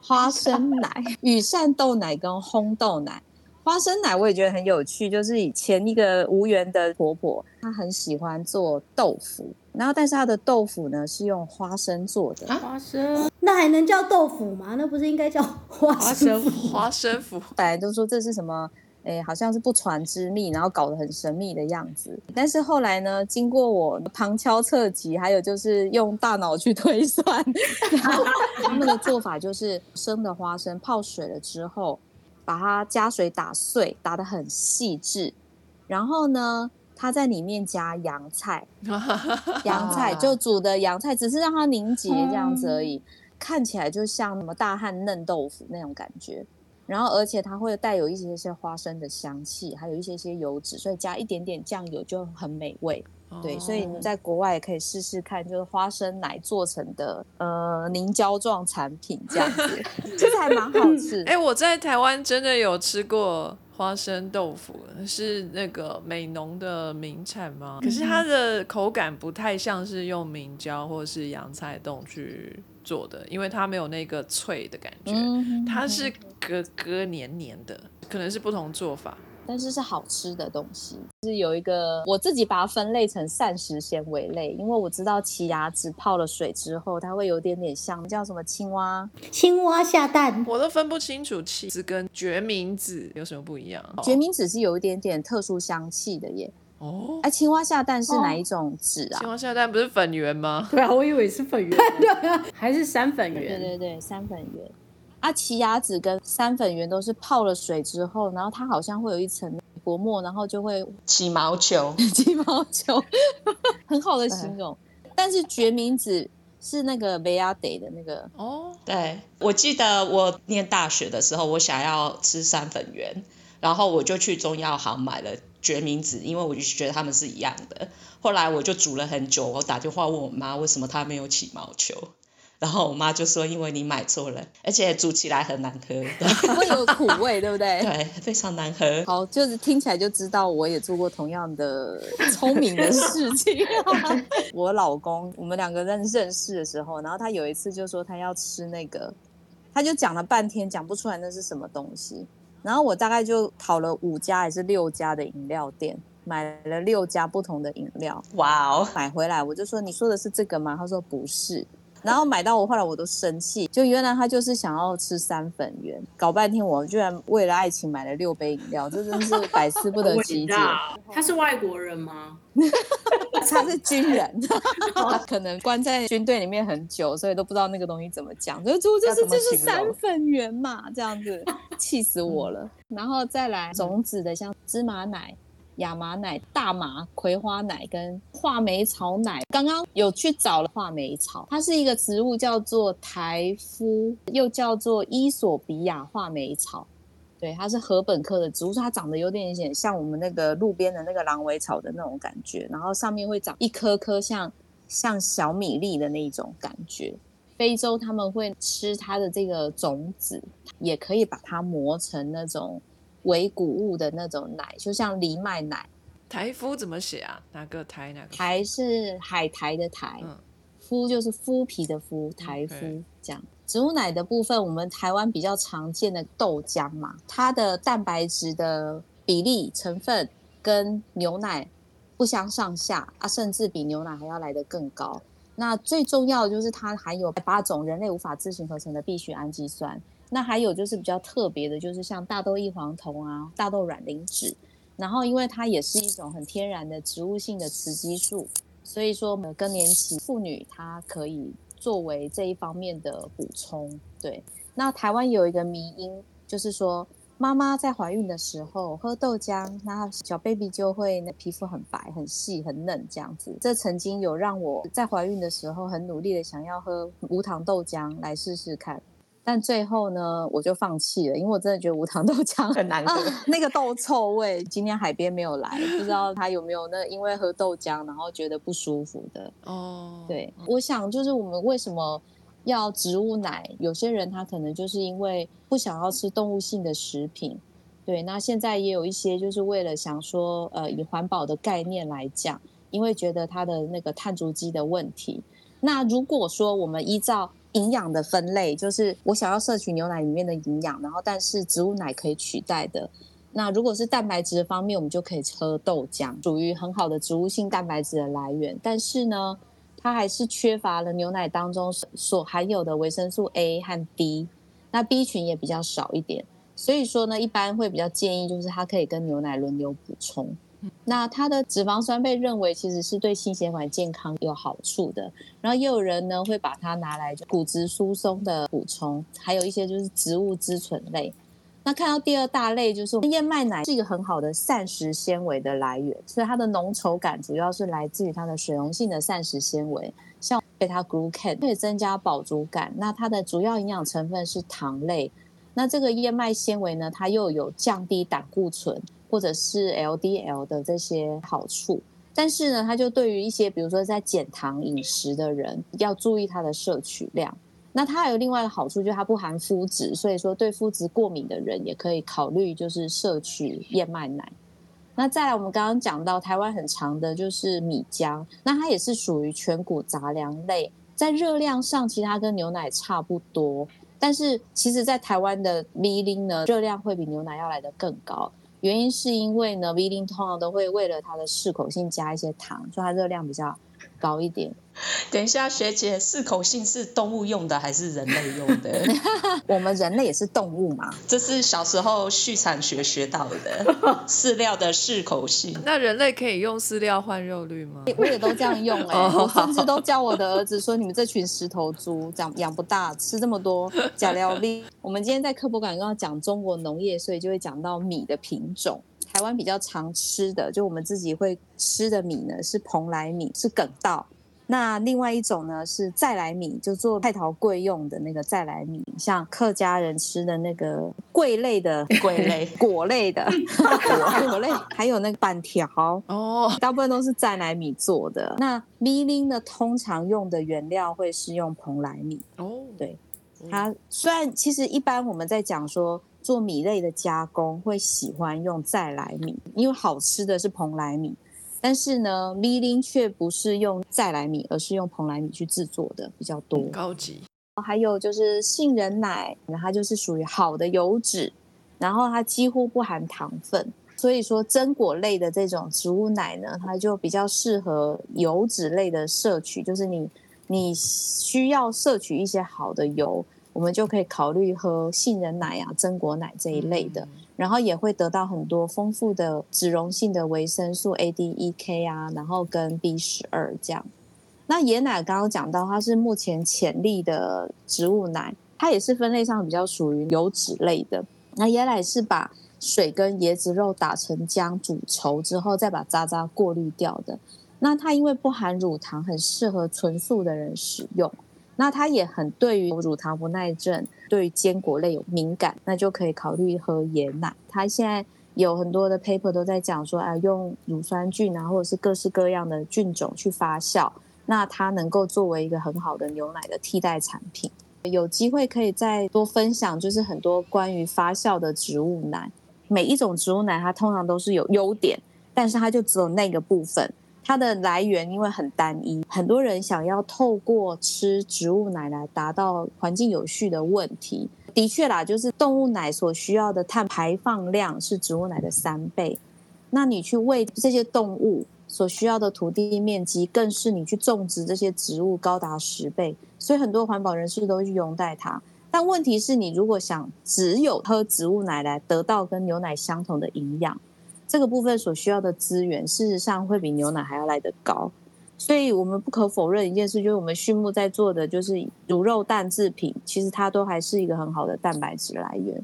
花生奶、羽扇豆奶跟烘豆奶，花生奶我也觉得很有趣，就是以前一个无缘的婆婆，她很喜欢做豆腐，然后但是她的豆腐呢是用花生做的，花生，那还能叫豆腐吗？那不是应该叫花生？花生腐，本来都说这是什么？哎，好像是不传之秘，然后搞得很神秘的样子。但是后来呢，经过我旁敲侧击，还有就是用大脑去推算，他们的做法就是生的花生泡水了之后，把它加水打碎，打得很细致，然后呢，它在里面加洋菜，洋菜就煮的洋菜，只是让它凝结这样子而已，看起来就像什么大汉嫩豆腐那种感觉。然后，而且它会带有一些些花生的香气，还有一些些油脂，所以加一点点酱油就很美味。对，所以你在国外也可以试试看，就是花生奶做成的呃凝胶状产品这样子，其实还蛮好吃。哎，我在台湾真的有吃过花生豆腐，是那个美浓的名产吗？可是它的口感不太像是用明胶或是洋菜冻去做的，因为它没有那个脆的感觉，它是咯咯黏黏的，可能是不同做法。但是是好吃的东西，是有一个我自己把它分类成膳食纤维类，因为我知道奇亚籽泡了水之后，它会有点点像叫什么青蛙，青蛙下蛋，我都分不清楚气子跟决明子有什么不一样。决明子是有一点点特殊香气的耶。哦，哎，青蛙下蛋是哪一种籽啊？青蛙下蛋不是粉圆吗？对啊，我以为是粉圆，对 啊还是山粉圆？对对对，山粉圆。啊，奇亚籽跟三粉圆都是泡了水之后，然后它好像会有一层薄膜，然后就会起毛球，起毛球，很好的形容。但是决明子是那个维亚得的那个哦，对，我记得我念大学的时候，我想要吃三粉圆，然后我就去中药行买了决明子，因为我就觉得他们是一样的。后来我就煮了很久，我打电话问我妈为什么它没有起毛球。然后我妈就说：“因为你买错了，而且煮起来很难喝，会有苦味，对不对？对，非常难喝。好，就是听起来就知道我也做过同样的聪明的事情。我老公，我们两个在认识的时候，然后他有一次就说他要吃那个，他就讲了半天讲不出来那是什么东西。然后我大概就跑了五家还是六家的饮料店，买了六家不同的饮料。哇哦，买回来我就说你说的是这个吗？他说不是。”然后买到我后来我都生气，就原来他就是想要吃三粉圆，搞半天我居然为了爱情买了六杯饮料，这真是百思不得其解。他是外国人吗？他是军人，他可能关在军队里面很久，所以都不知道那个东西怎么讲。就就就是就是三粉圆嘛，这样子，气死我了。然后再来种子的，像芝麻奶。亚麻奶、大麻、葵花奶跟话梅草奶，刚刚有去找了话梅草，它是一个植物，叫做苔夫，又叫做伊索比亚话梅草。对，它是禾本科的植物，它长得有点点像我们那个路边的那个狼尾草的那种感觉，然后上面会长一颗颗像像小米粒的那种感觉。非洲他们会吃它的这个种子，也可以把它磨成那种。维谷物的那种奶，就像藜麦奶。台夫怎么写啊？哪个台？哪个台是海苔的台？嗯，麸就是麸皮的麸，台麸这样。植物奶的部分，我们台湾比较常见的豆浆嘛，它的蛋白质的比例成分跟牛奶不相上下啊，甚至比牛奶还要来得更高。那最重要的就是它含有八种人类无法自行合成的必需氨基酸。那还有就是比较特别的，就是像大豆异黄酮啊、大豆软磷脂，然后因为它也是一种很天然的植物性的雌激素，所以说我们更年期妇女她可以作为这一方面的补充。对，那台湾有一个迷因，就是说妈妈在怀孕的时候喝豆浆，那小 baby 就会那皮肤很白、很细、很嫩这样子。这曾经有让我在怀孕的时候很努力的想要喝无糖豆浆来试试看。但最后呢，我就放弃了，因为我真的觉得无糖豆浆很难喝，那个豆臭味。今天海边没有来，不知道他有没有那因为喝豆浆然后觉得不舒服的哦。对，我想就是我们为什么要植物奶？有些人他可能就是因为不想要吃动物性的食品。对，那现在也有一些就是为了想说，呃，以环保的概念来讲，因为觉得它的那个碳足迹的问题。那如果说我们依照营养的分类就是我想要摄取牛奶里面的营养，然后但是植物奶可以取代的。那如果是蛋白质方面，我们就可以喝豆浆，属于很好的植物性蛋白质的来源。但是呢，它还是缺乏了牛奶当中所含有的维生素 A 和 B，那 B 群也比较少一点。所以说呢，一般会比较建议就是它可以跟牛奶轮流补充。那它的脂肪酸被认为其实是对心血管健康有好处的，然后也有人呢会把它拿来骨质疏松的补充，还有一些就是植物滋醇类。那看到第二大类就是燕麦奶是一个很好的膳食纤维的来源，所以它的浓稠感主要是来自于它的水溶性的膳食纤维，像贝塔 glucan 可以增加饱足感。那它的主要营养成分是糖类。那这个燕麦纤维呢，它又有降低胆固醇或者是 LDL 的这些好处，但是呢，它就对于一些比如说在减糖饮食的人，要注意它的摄取量。那它还有另外的好处，就是它不含麸质，所以说对麸质过敏的人也可以考虑就是摄取燕麦奶。那再来，我们刚刚讲到台湾很长的就是米浆，那它也是属于全谷杂粮类，在热量上其实它跟牛奶差不多。但是其实，在台湾的 V 零呢，热量会比牛奶要来的更高。原因是因为呢，V 零通常都会为了它的适口性加一些糖，所以它热量比较高一点。等一下，学姐，适口性是动物用的还是人类用的？我们人类也是动物嘛，这是小时候畜产学学到的 饲料的适口性。那人类可以用饲料换肉率吗？我也都这样用哎、哦我甚至都教我的儿子说：“你们这群石头猪，长养不大，吃这么多假料粒。”我们今天在科博馆刚刚讲中国农业，所以就会讲到米的品种。台湾比较常吃的，就我们自己会吃的米呢，是蓬莱米，是梗稻。那另外一种呢是再来米，就做派桃桂用的那个再来米，像客家人吃的那个桂类的桂类果类的 果果类，还有那个板条，哦，大部分都是再来米做的。那米零呢，通常用的原料会是用蓬莱米。哦，对它虽然其实一般我们在讲说做米类的加工会喜欢用再来米，因为好吃的是蓬莱米。但是呢，米零却不是用再来米，而是用蓬莱米去制作的比较多。高级，还有就是杏仁奶，它就是属于好的油脂，然后它几乎不含糖分，所以说榛果类的这种植物奶呢，它就比较适合油脂类的摄取，就是你你需要摄取一些好的油，我们就可以考虑喝杏仁奶啊、榛果奶这一类的。然后也会得到很多丰富的脂溶性的维生素 A、D、E、K 啊，然后跟 B 十二这样。那椰奶刚刚讲到，它是目前潜力的植物奶，它也是分类上比较属于油脂类的。那椰奶是把水跟椰子肉打成浆煮稠之后，再把渣渣过滤掉的。那它因为不含乳糖，很适合纯素的人使用。那它也很对于乳糖不耐症、对于坚果类有敏感，那就可以考虑喝椰奶。它现在有很多的 paper 都在讲说，啊，用乳酸菌啊，或者是各式各样的菌种去发酵，那它能够作为一个很好的牛奶的替代产品。有机会可以再多分享，就是很多关于发酵的植物奶。每一种植物奶它通常都是有优点，但是它就只有那个部分。它的来源因为很单一，很多人想要透过吃植物奶来达到环境有序的问题。的确啦，就是动物奶所需要的碳排放量是植物奶的三倍。那你去喂这些动物所需要的土地面积，更是你去种植这些植物高达十倍。所以很多环保人士都去拥戴它。但问题是你如果想只有喝植物奶来得到跟牛奶相同的营养，这个部分所需要的资源，事实上会比牛奶还要来得高。所以我们不可否认一件事，就是我们畜牧在做的就是乳肉蛋制品，其实它都还是一个很好的蛋白质来源。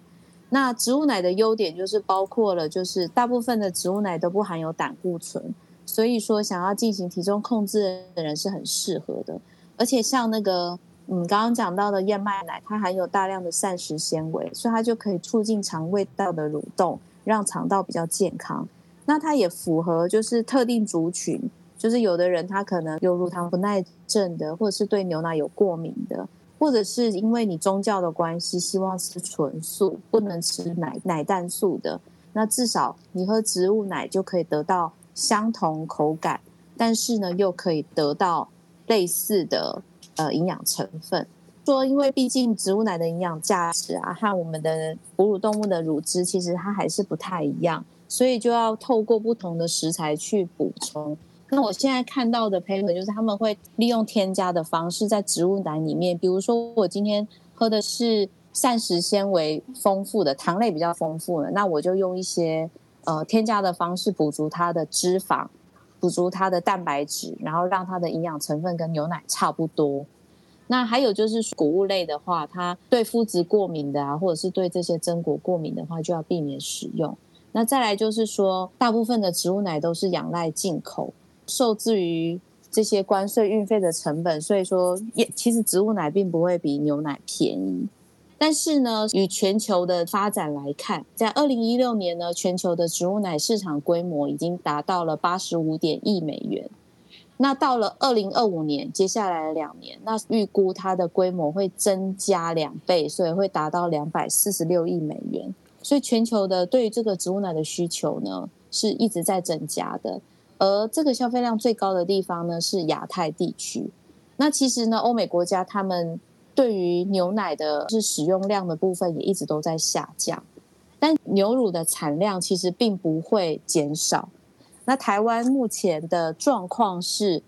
那植物奶的优点就是包括了，就是大部分的植物奶都不含有胆固醇，所以说想要进行体重控制的人是很适合的。而且像那个嗯刚刚讲到的燕麦奶，它含有大量的膳食纤维，所以它就可以促进肠胃道的蠕动，让肠道比较健康。那它也符合就是特定族群，就是有的人他可能有乳糖不耐症的，或者是对牛奶有过敏的，或者是因为你宗教的关系，希望吃纯素，不能吃奶奶蛋素的，那至少你喝植物奶就可以得到相同口感，但是呢又可以得到类似的呃营养成分。说，因为毕竟植物奶的营养价值啊，和我们的哺乳动物的乳汁其实它还是不太一样，所以就要透过不同的食材去补充。那我现在看到的 paper 就是他们会利用添加的方式在植物奶里面，比如说我今天喝的是膳食纤维丰富的，糖类比较丰富的，那我就用一些呃添加的方式补足它的脂肪，补足它的蛋白质，然后让它的营养成分跟牛奶差不多。那还有就是谷物类的话，它对麸质过敏的啊，或者是对这些榛果过敏的话，就要避免使用。那再来就是说，大部分的植物奶都是仰赖进口，受制于这些关税、运费的成本，所以说也其实植物奶并不会比牛奶便宜。但是呢，与全球的发展来看，在二零一六年呢，全球的植物奶市场规模已经达到了八十五点亿美元。那到了二零二五年，接下来两年，那预估它的规模会增加两倍，所以会达到两百四十六亿美元。所以全球的对于这个植物奶的需求呢，是一直在增加的。而这个消费量最高的地方呢，是亚太地区。那其实呢，欧美国家他们对于牛奶的是使用量的部分也一直都在下降，但牛乳的产量其实并不会减少。那台湾目前的状况是，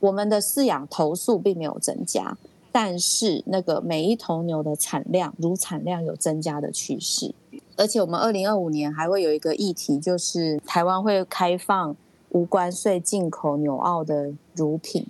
我们的饲养头数并没有增加，但是那个每一头牛的产量乳产量有增加的趋势。而且我们二零二五年还会有一个议题，就是台湾会开放无关税进口纽澳的乳品。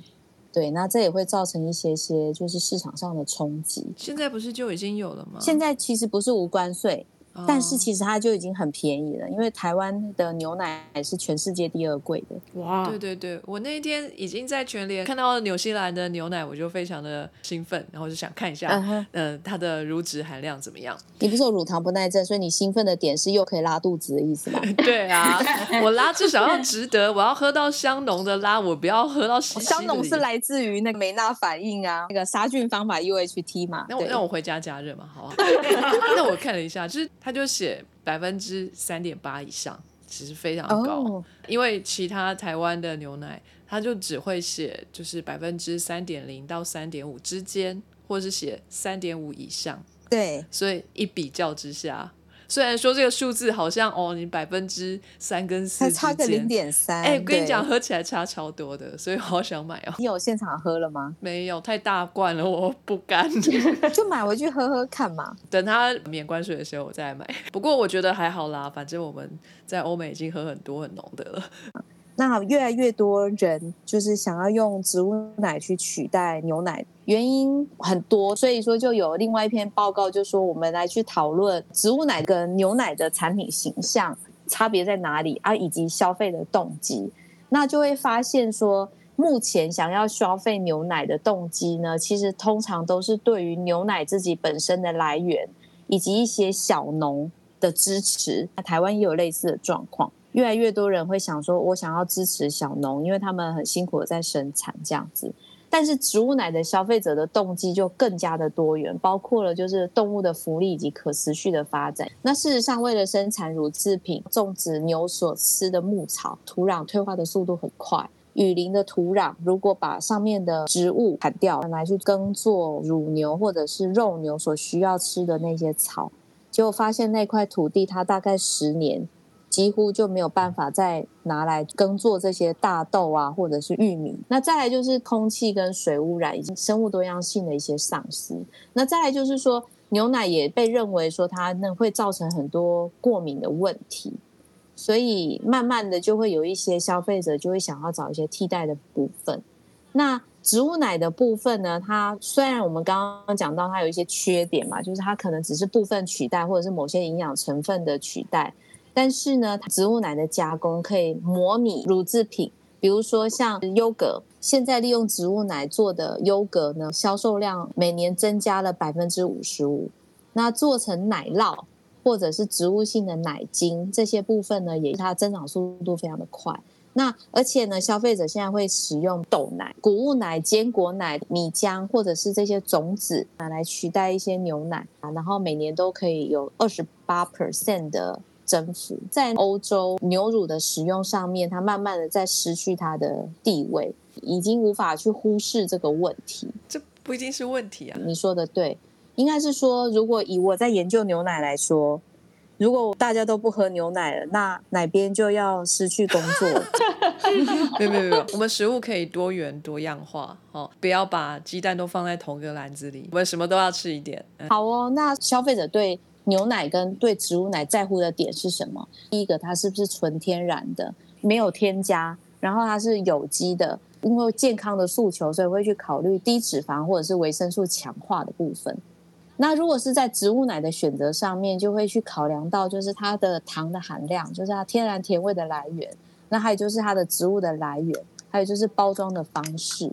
对，那这也会造成一些些就是市场上的冲击。现在不是就已经有了吗？现在其实不是无关税。但是其实它就已经很便宜了，因为台湾的牛奶是全世界第二贵的。哇！对对对，我那一天已经在全联看到纽西兰的牛奶，我就非常的兴奋，然后就想看一下，嗯，它的乳脂含量怎么样？你不是有乳糖不耐症，所以你兴奋的点是又可以拉肚子的意思吗？对啊，我拉至少要值得，我要喝到香浓的拉，我不要喝到香浓是来自于那个梅纳反应啊，那个杀菌方法 UHT 嘛。那我让我回家加热嘛，好不好？那我看了一下，就是。他就写百分之三点八以上，其实非常高。因为其他台湾的牛奶，他就只会写就是百分之三点零到三点五之间，或是写三点五以上。对，所以一比较之下。虽然说这个数字好像哦，你百分之三跟四才差个零点三，哎，我跟你讲，喝起来差超多的，所以好想买哦。你有现场喝了吗？没有，太大罐了，我不敢。就买回去喝喝看嘛。等它免关税的时候我再买。不过我觉得还好啦，反正我们在欧美已经喝很多很浓的了。那越来越多人就是想要用植物奶去取代牛奶，原因很多，所以说就有另外一篇报告，就说我们来去讨论植物奶跟牛奶的产品形象差别在哪里啊，以及消费的动机。那就会发现说，目前想要消费牛奶的动机呢，其实通常都是对于牛奶自己本身的来源，以及一些小农的支持。那台湾也有类似的状况。越来越多人会想说，我想要支持小农，因为他们很辛苦的在生产这样子。但是植物奶的消费者的动机就更加的多元，包括了就是动物的福利以及可持续的发展。那事实上，为了生产乳制品，种植牛所吃的牧草，土壤退化的速度很快。雨林的土壤如果把上面的植物砍掉，来去耕作乳牛或者是肉牛所需要吃的那些草，结果发现那块土地它大概十年。几乎就没有办法再拿来耕作这些大豆啊，或者是玉米。那再来就是空气跟水污染，以及生物多样性的一些丧失。那再来就是说，牛奶也被认为说它那会造成很多过敏的问题，所以慢慢的就会有一些消费者就会想要找一些替代的部分。那植物奶的部分呢，它虽然我们刚刚讲到它有一些缺点嘛，就是它可能只是部分取代，或者是某些营养成分的取代。但是呢，植物奶的加工可以模拟乳制品，比如说像优格，现在利用植物奶做的优格呢，销售量每年增加了百分之五十五。那做成奶酪或者是植物性的奶精这些部分呢，也它增长速度非常的快。那而且呢，消费者现在会使用豆奶、谷物奶、坚果奶、米浆或者是这些种子拿来取代一些牛奶啊，然后每年都可以有二十八 percent 的。征服在欧洲牛乳的使用上面，它慢慢的在失去它的地位，已经无法去忽视这个问题。这不一定是问题啊！你说的对，应该是说，如果以我在研究牛奶来说，如果大家都不喝牛奶了，那奶边就要失去工作。没有没有没有，我们食物可以多元多样化哦，不要把鸡蛋都放在同一个篮子里，我们什么都要吃一点。嗯好哦，那消费者对牛奶跟对植物奶在乎的点是什么？第一个，它是不是纯天然的，没有添加，然后它是有机的，因为健康的诉求，所以会去考虑低脂肪或者是维生素强化的部分。那如果是在植物奶的选择上面，就会去考量到就是它的糖的含量，就是它天然甜味的来源，那还有就是它的植物的来源，还有就是包装的方式。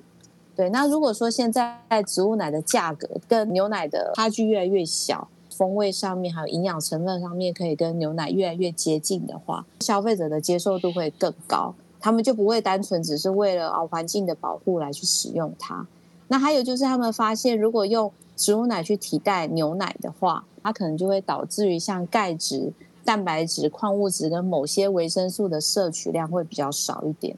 对，那如果说现在植物奶的价格跟牛奶的差距越来越小，风味上面还有营养成分上面可以跟牛奶越来越接近的话，消费者的接受度会更高，他们就不会单纯只是为了环境的保护来去使用它。那还有就是他们发现，如果用植物奶去替代牛奶的话，它可能就会导致于像钙质、蛋白质、矿物质跟某些维生素的摄取量会比较少一点。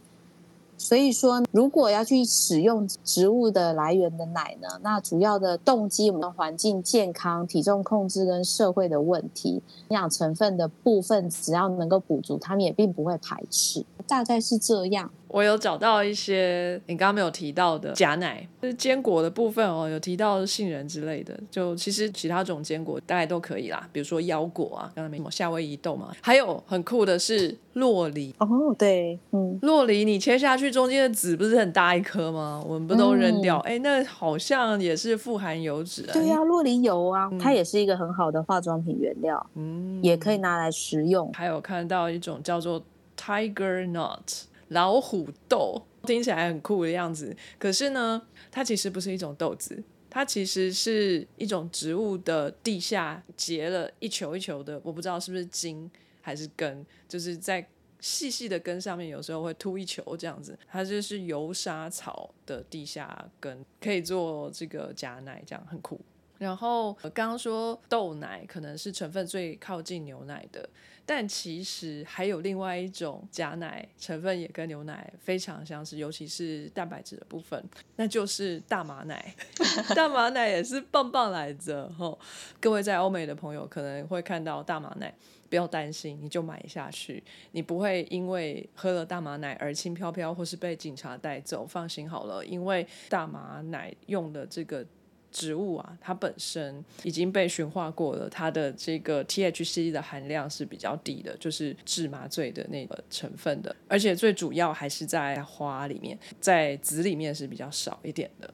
所以说，如果要去使用植物的来源的奶呢，那主要的动机，我们的环境健康、体重控制跟社会的问题，营养成分的部分，只要能够补足，他们也并不会排斥，大概是这样。我有找到一些你刚刚没有提到的假奶，就是坚果的部分哦，有提到杏仁之类的。就其实其他种坚果大概都可以啦，比如说腰果啊，刚才没什么夏威夷豆嘛，还有很酷的是洛梨。哦，对，嗯，洛梨你切下去中间的籽不是很大一颗吗？我们不都扔掉？哎、那好像也是富含油脂啊。对呀、洛梨油啊，它也是一个很好的化妆品原料，嗯，也可以拿来食用。还有看到一种叫做 Tiger Nut 老虎豆，听起来很酷的样子。可是呢，它其实不是一种豆子，它其实是一种植物的地下结了一球一球的，我不知道是不是茎还是根，就是在细细的根上面有时候会凸一球这样子。它就是油沙草的地下根，可以做这个假奶，这样很酷。然后刚刚说豆奶可能是成分最靠近牛奶的，但其实还有另外一种假奶成分也跟牛奶非常相似，尤其是蛋白质的部分，那就是大麻奶。大麻奶也是棒棒来着吼！各位在欧美的朋友可能会看到大麻奶，不要担心，你就买下去，你不会因为喝了大麻奶而轻飘飘，或是被警察带走。放心好了，因为大麻奶用的这个。植物啊，它本身已经被驯化过了，它的这个 THC 的含量是比较低的，就是治麻醉的那个成分的，而且最主要还是在花里面，在籽里面是比较少一点的。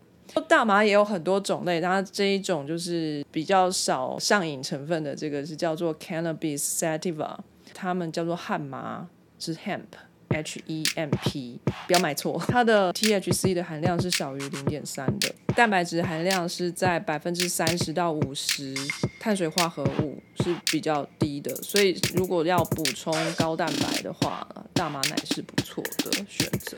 大麻也有很多种类，它这一种就是比较少上瘾成分的，这个是叫做 Cannabis sativa，他们叫做汉麻，是 hemp。H E M P，不要买错，它的 T H C 的含量是小于零点三的，蛋白质含量是在百分之三十到五十，碳水化合物是比较低的，所以如果要补充高蛋白的话，大麻奶是不错的选择。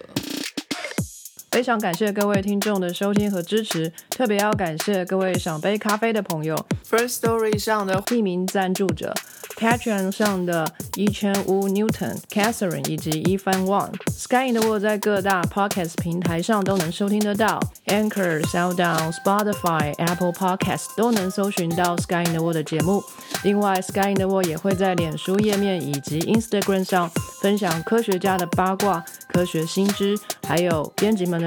非常感谢各位听众的收听和支持，特别要感谢各位赏杯咖啡的朋友，First Story 上的匿名赞助者，Patreon 上的一千五 Newton、Catherine 以及一番 Wang。Sky in the World 在各大 Podcast 平台上都能收听得到，Anchor、SoundOn、Spotify、Apple Podcast 都能搜寻到 Sky in the World 的节目。另外，Sky in the World 也会在脸书页面以及 Instagram 上分享科学家的八卦、科学新知，还有编辑们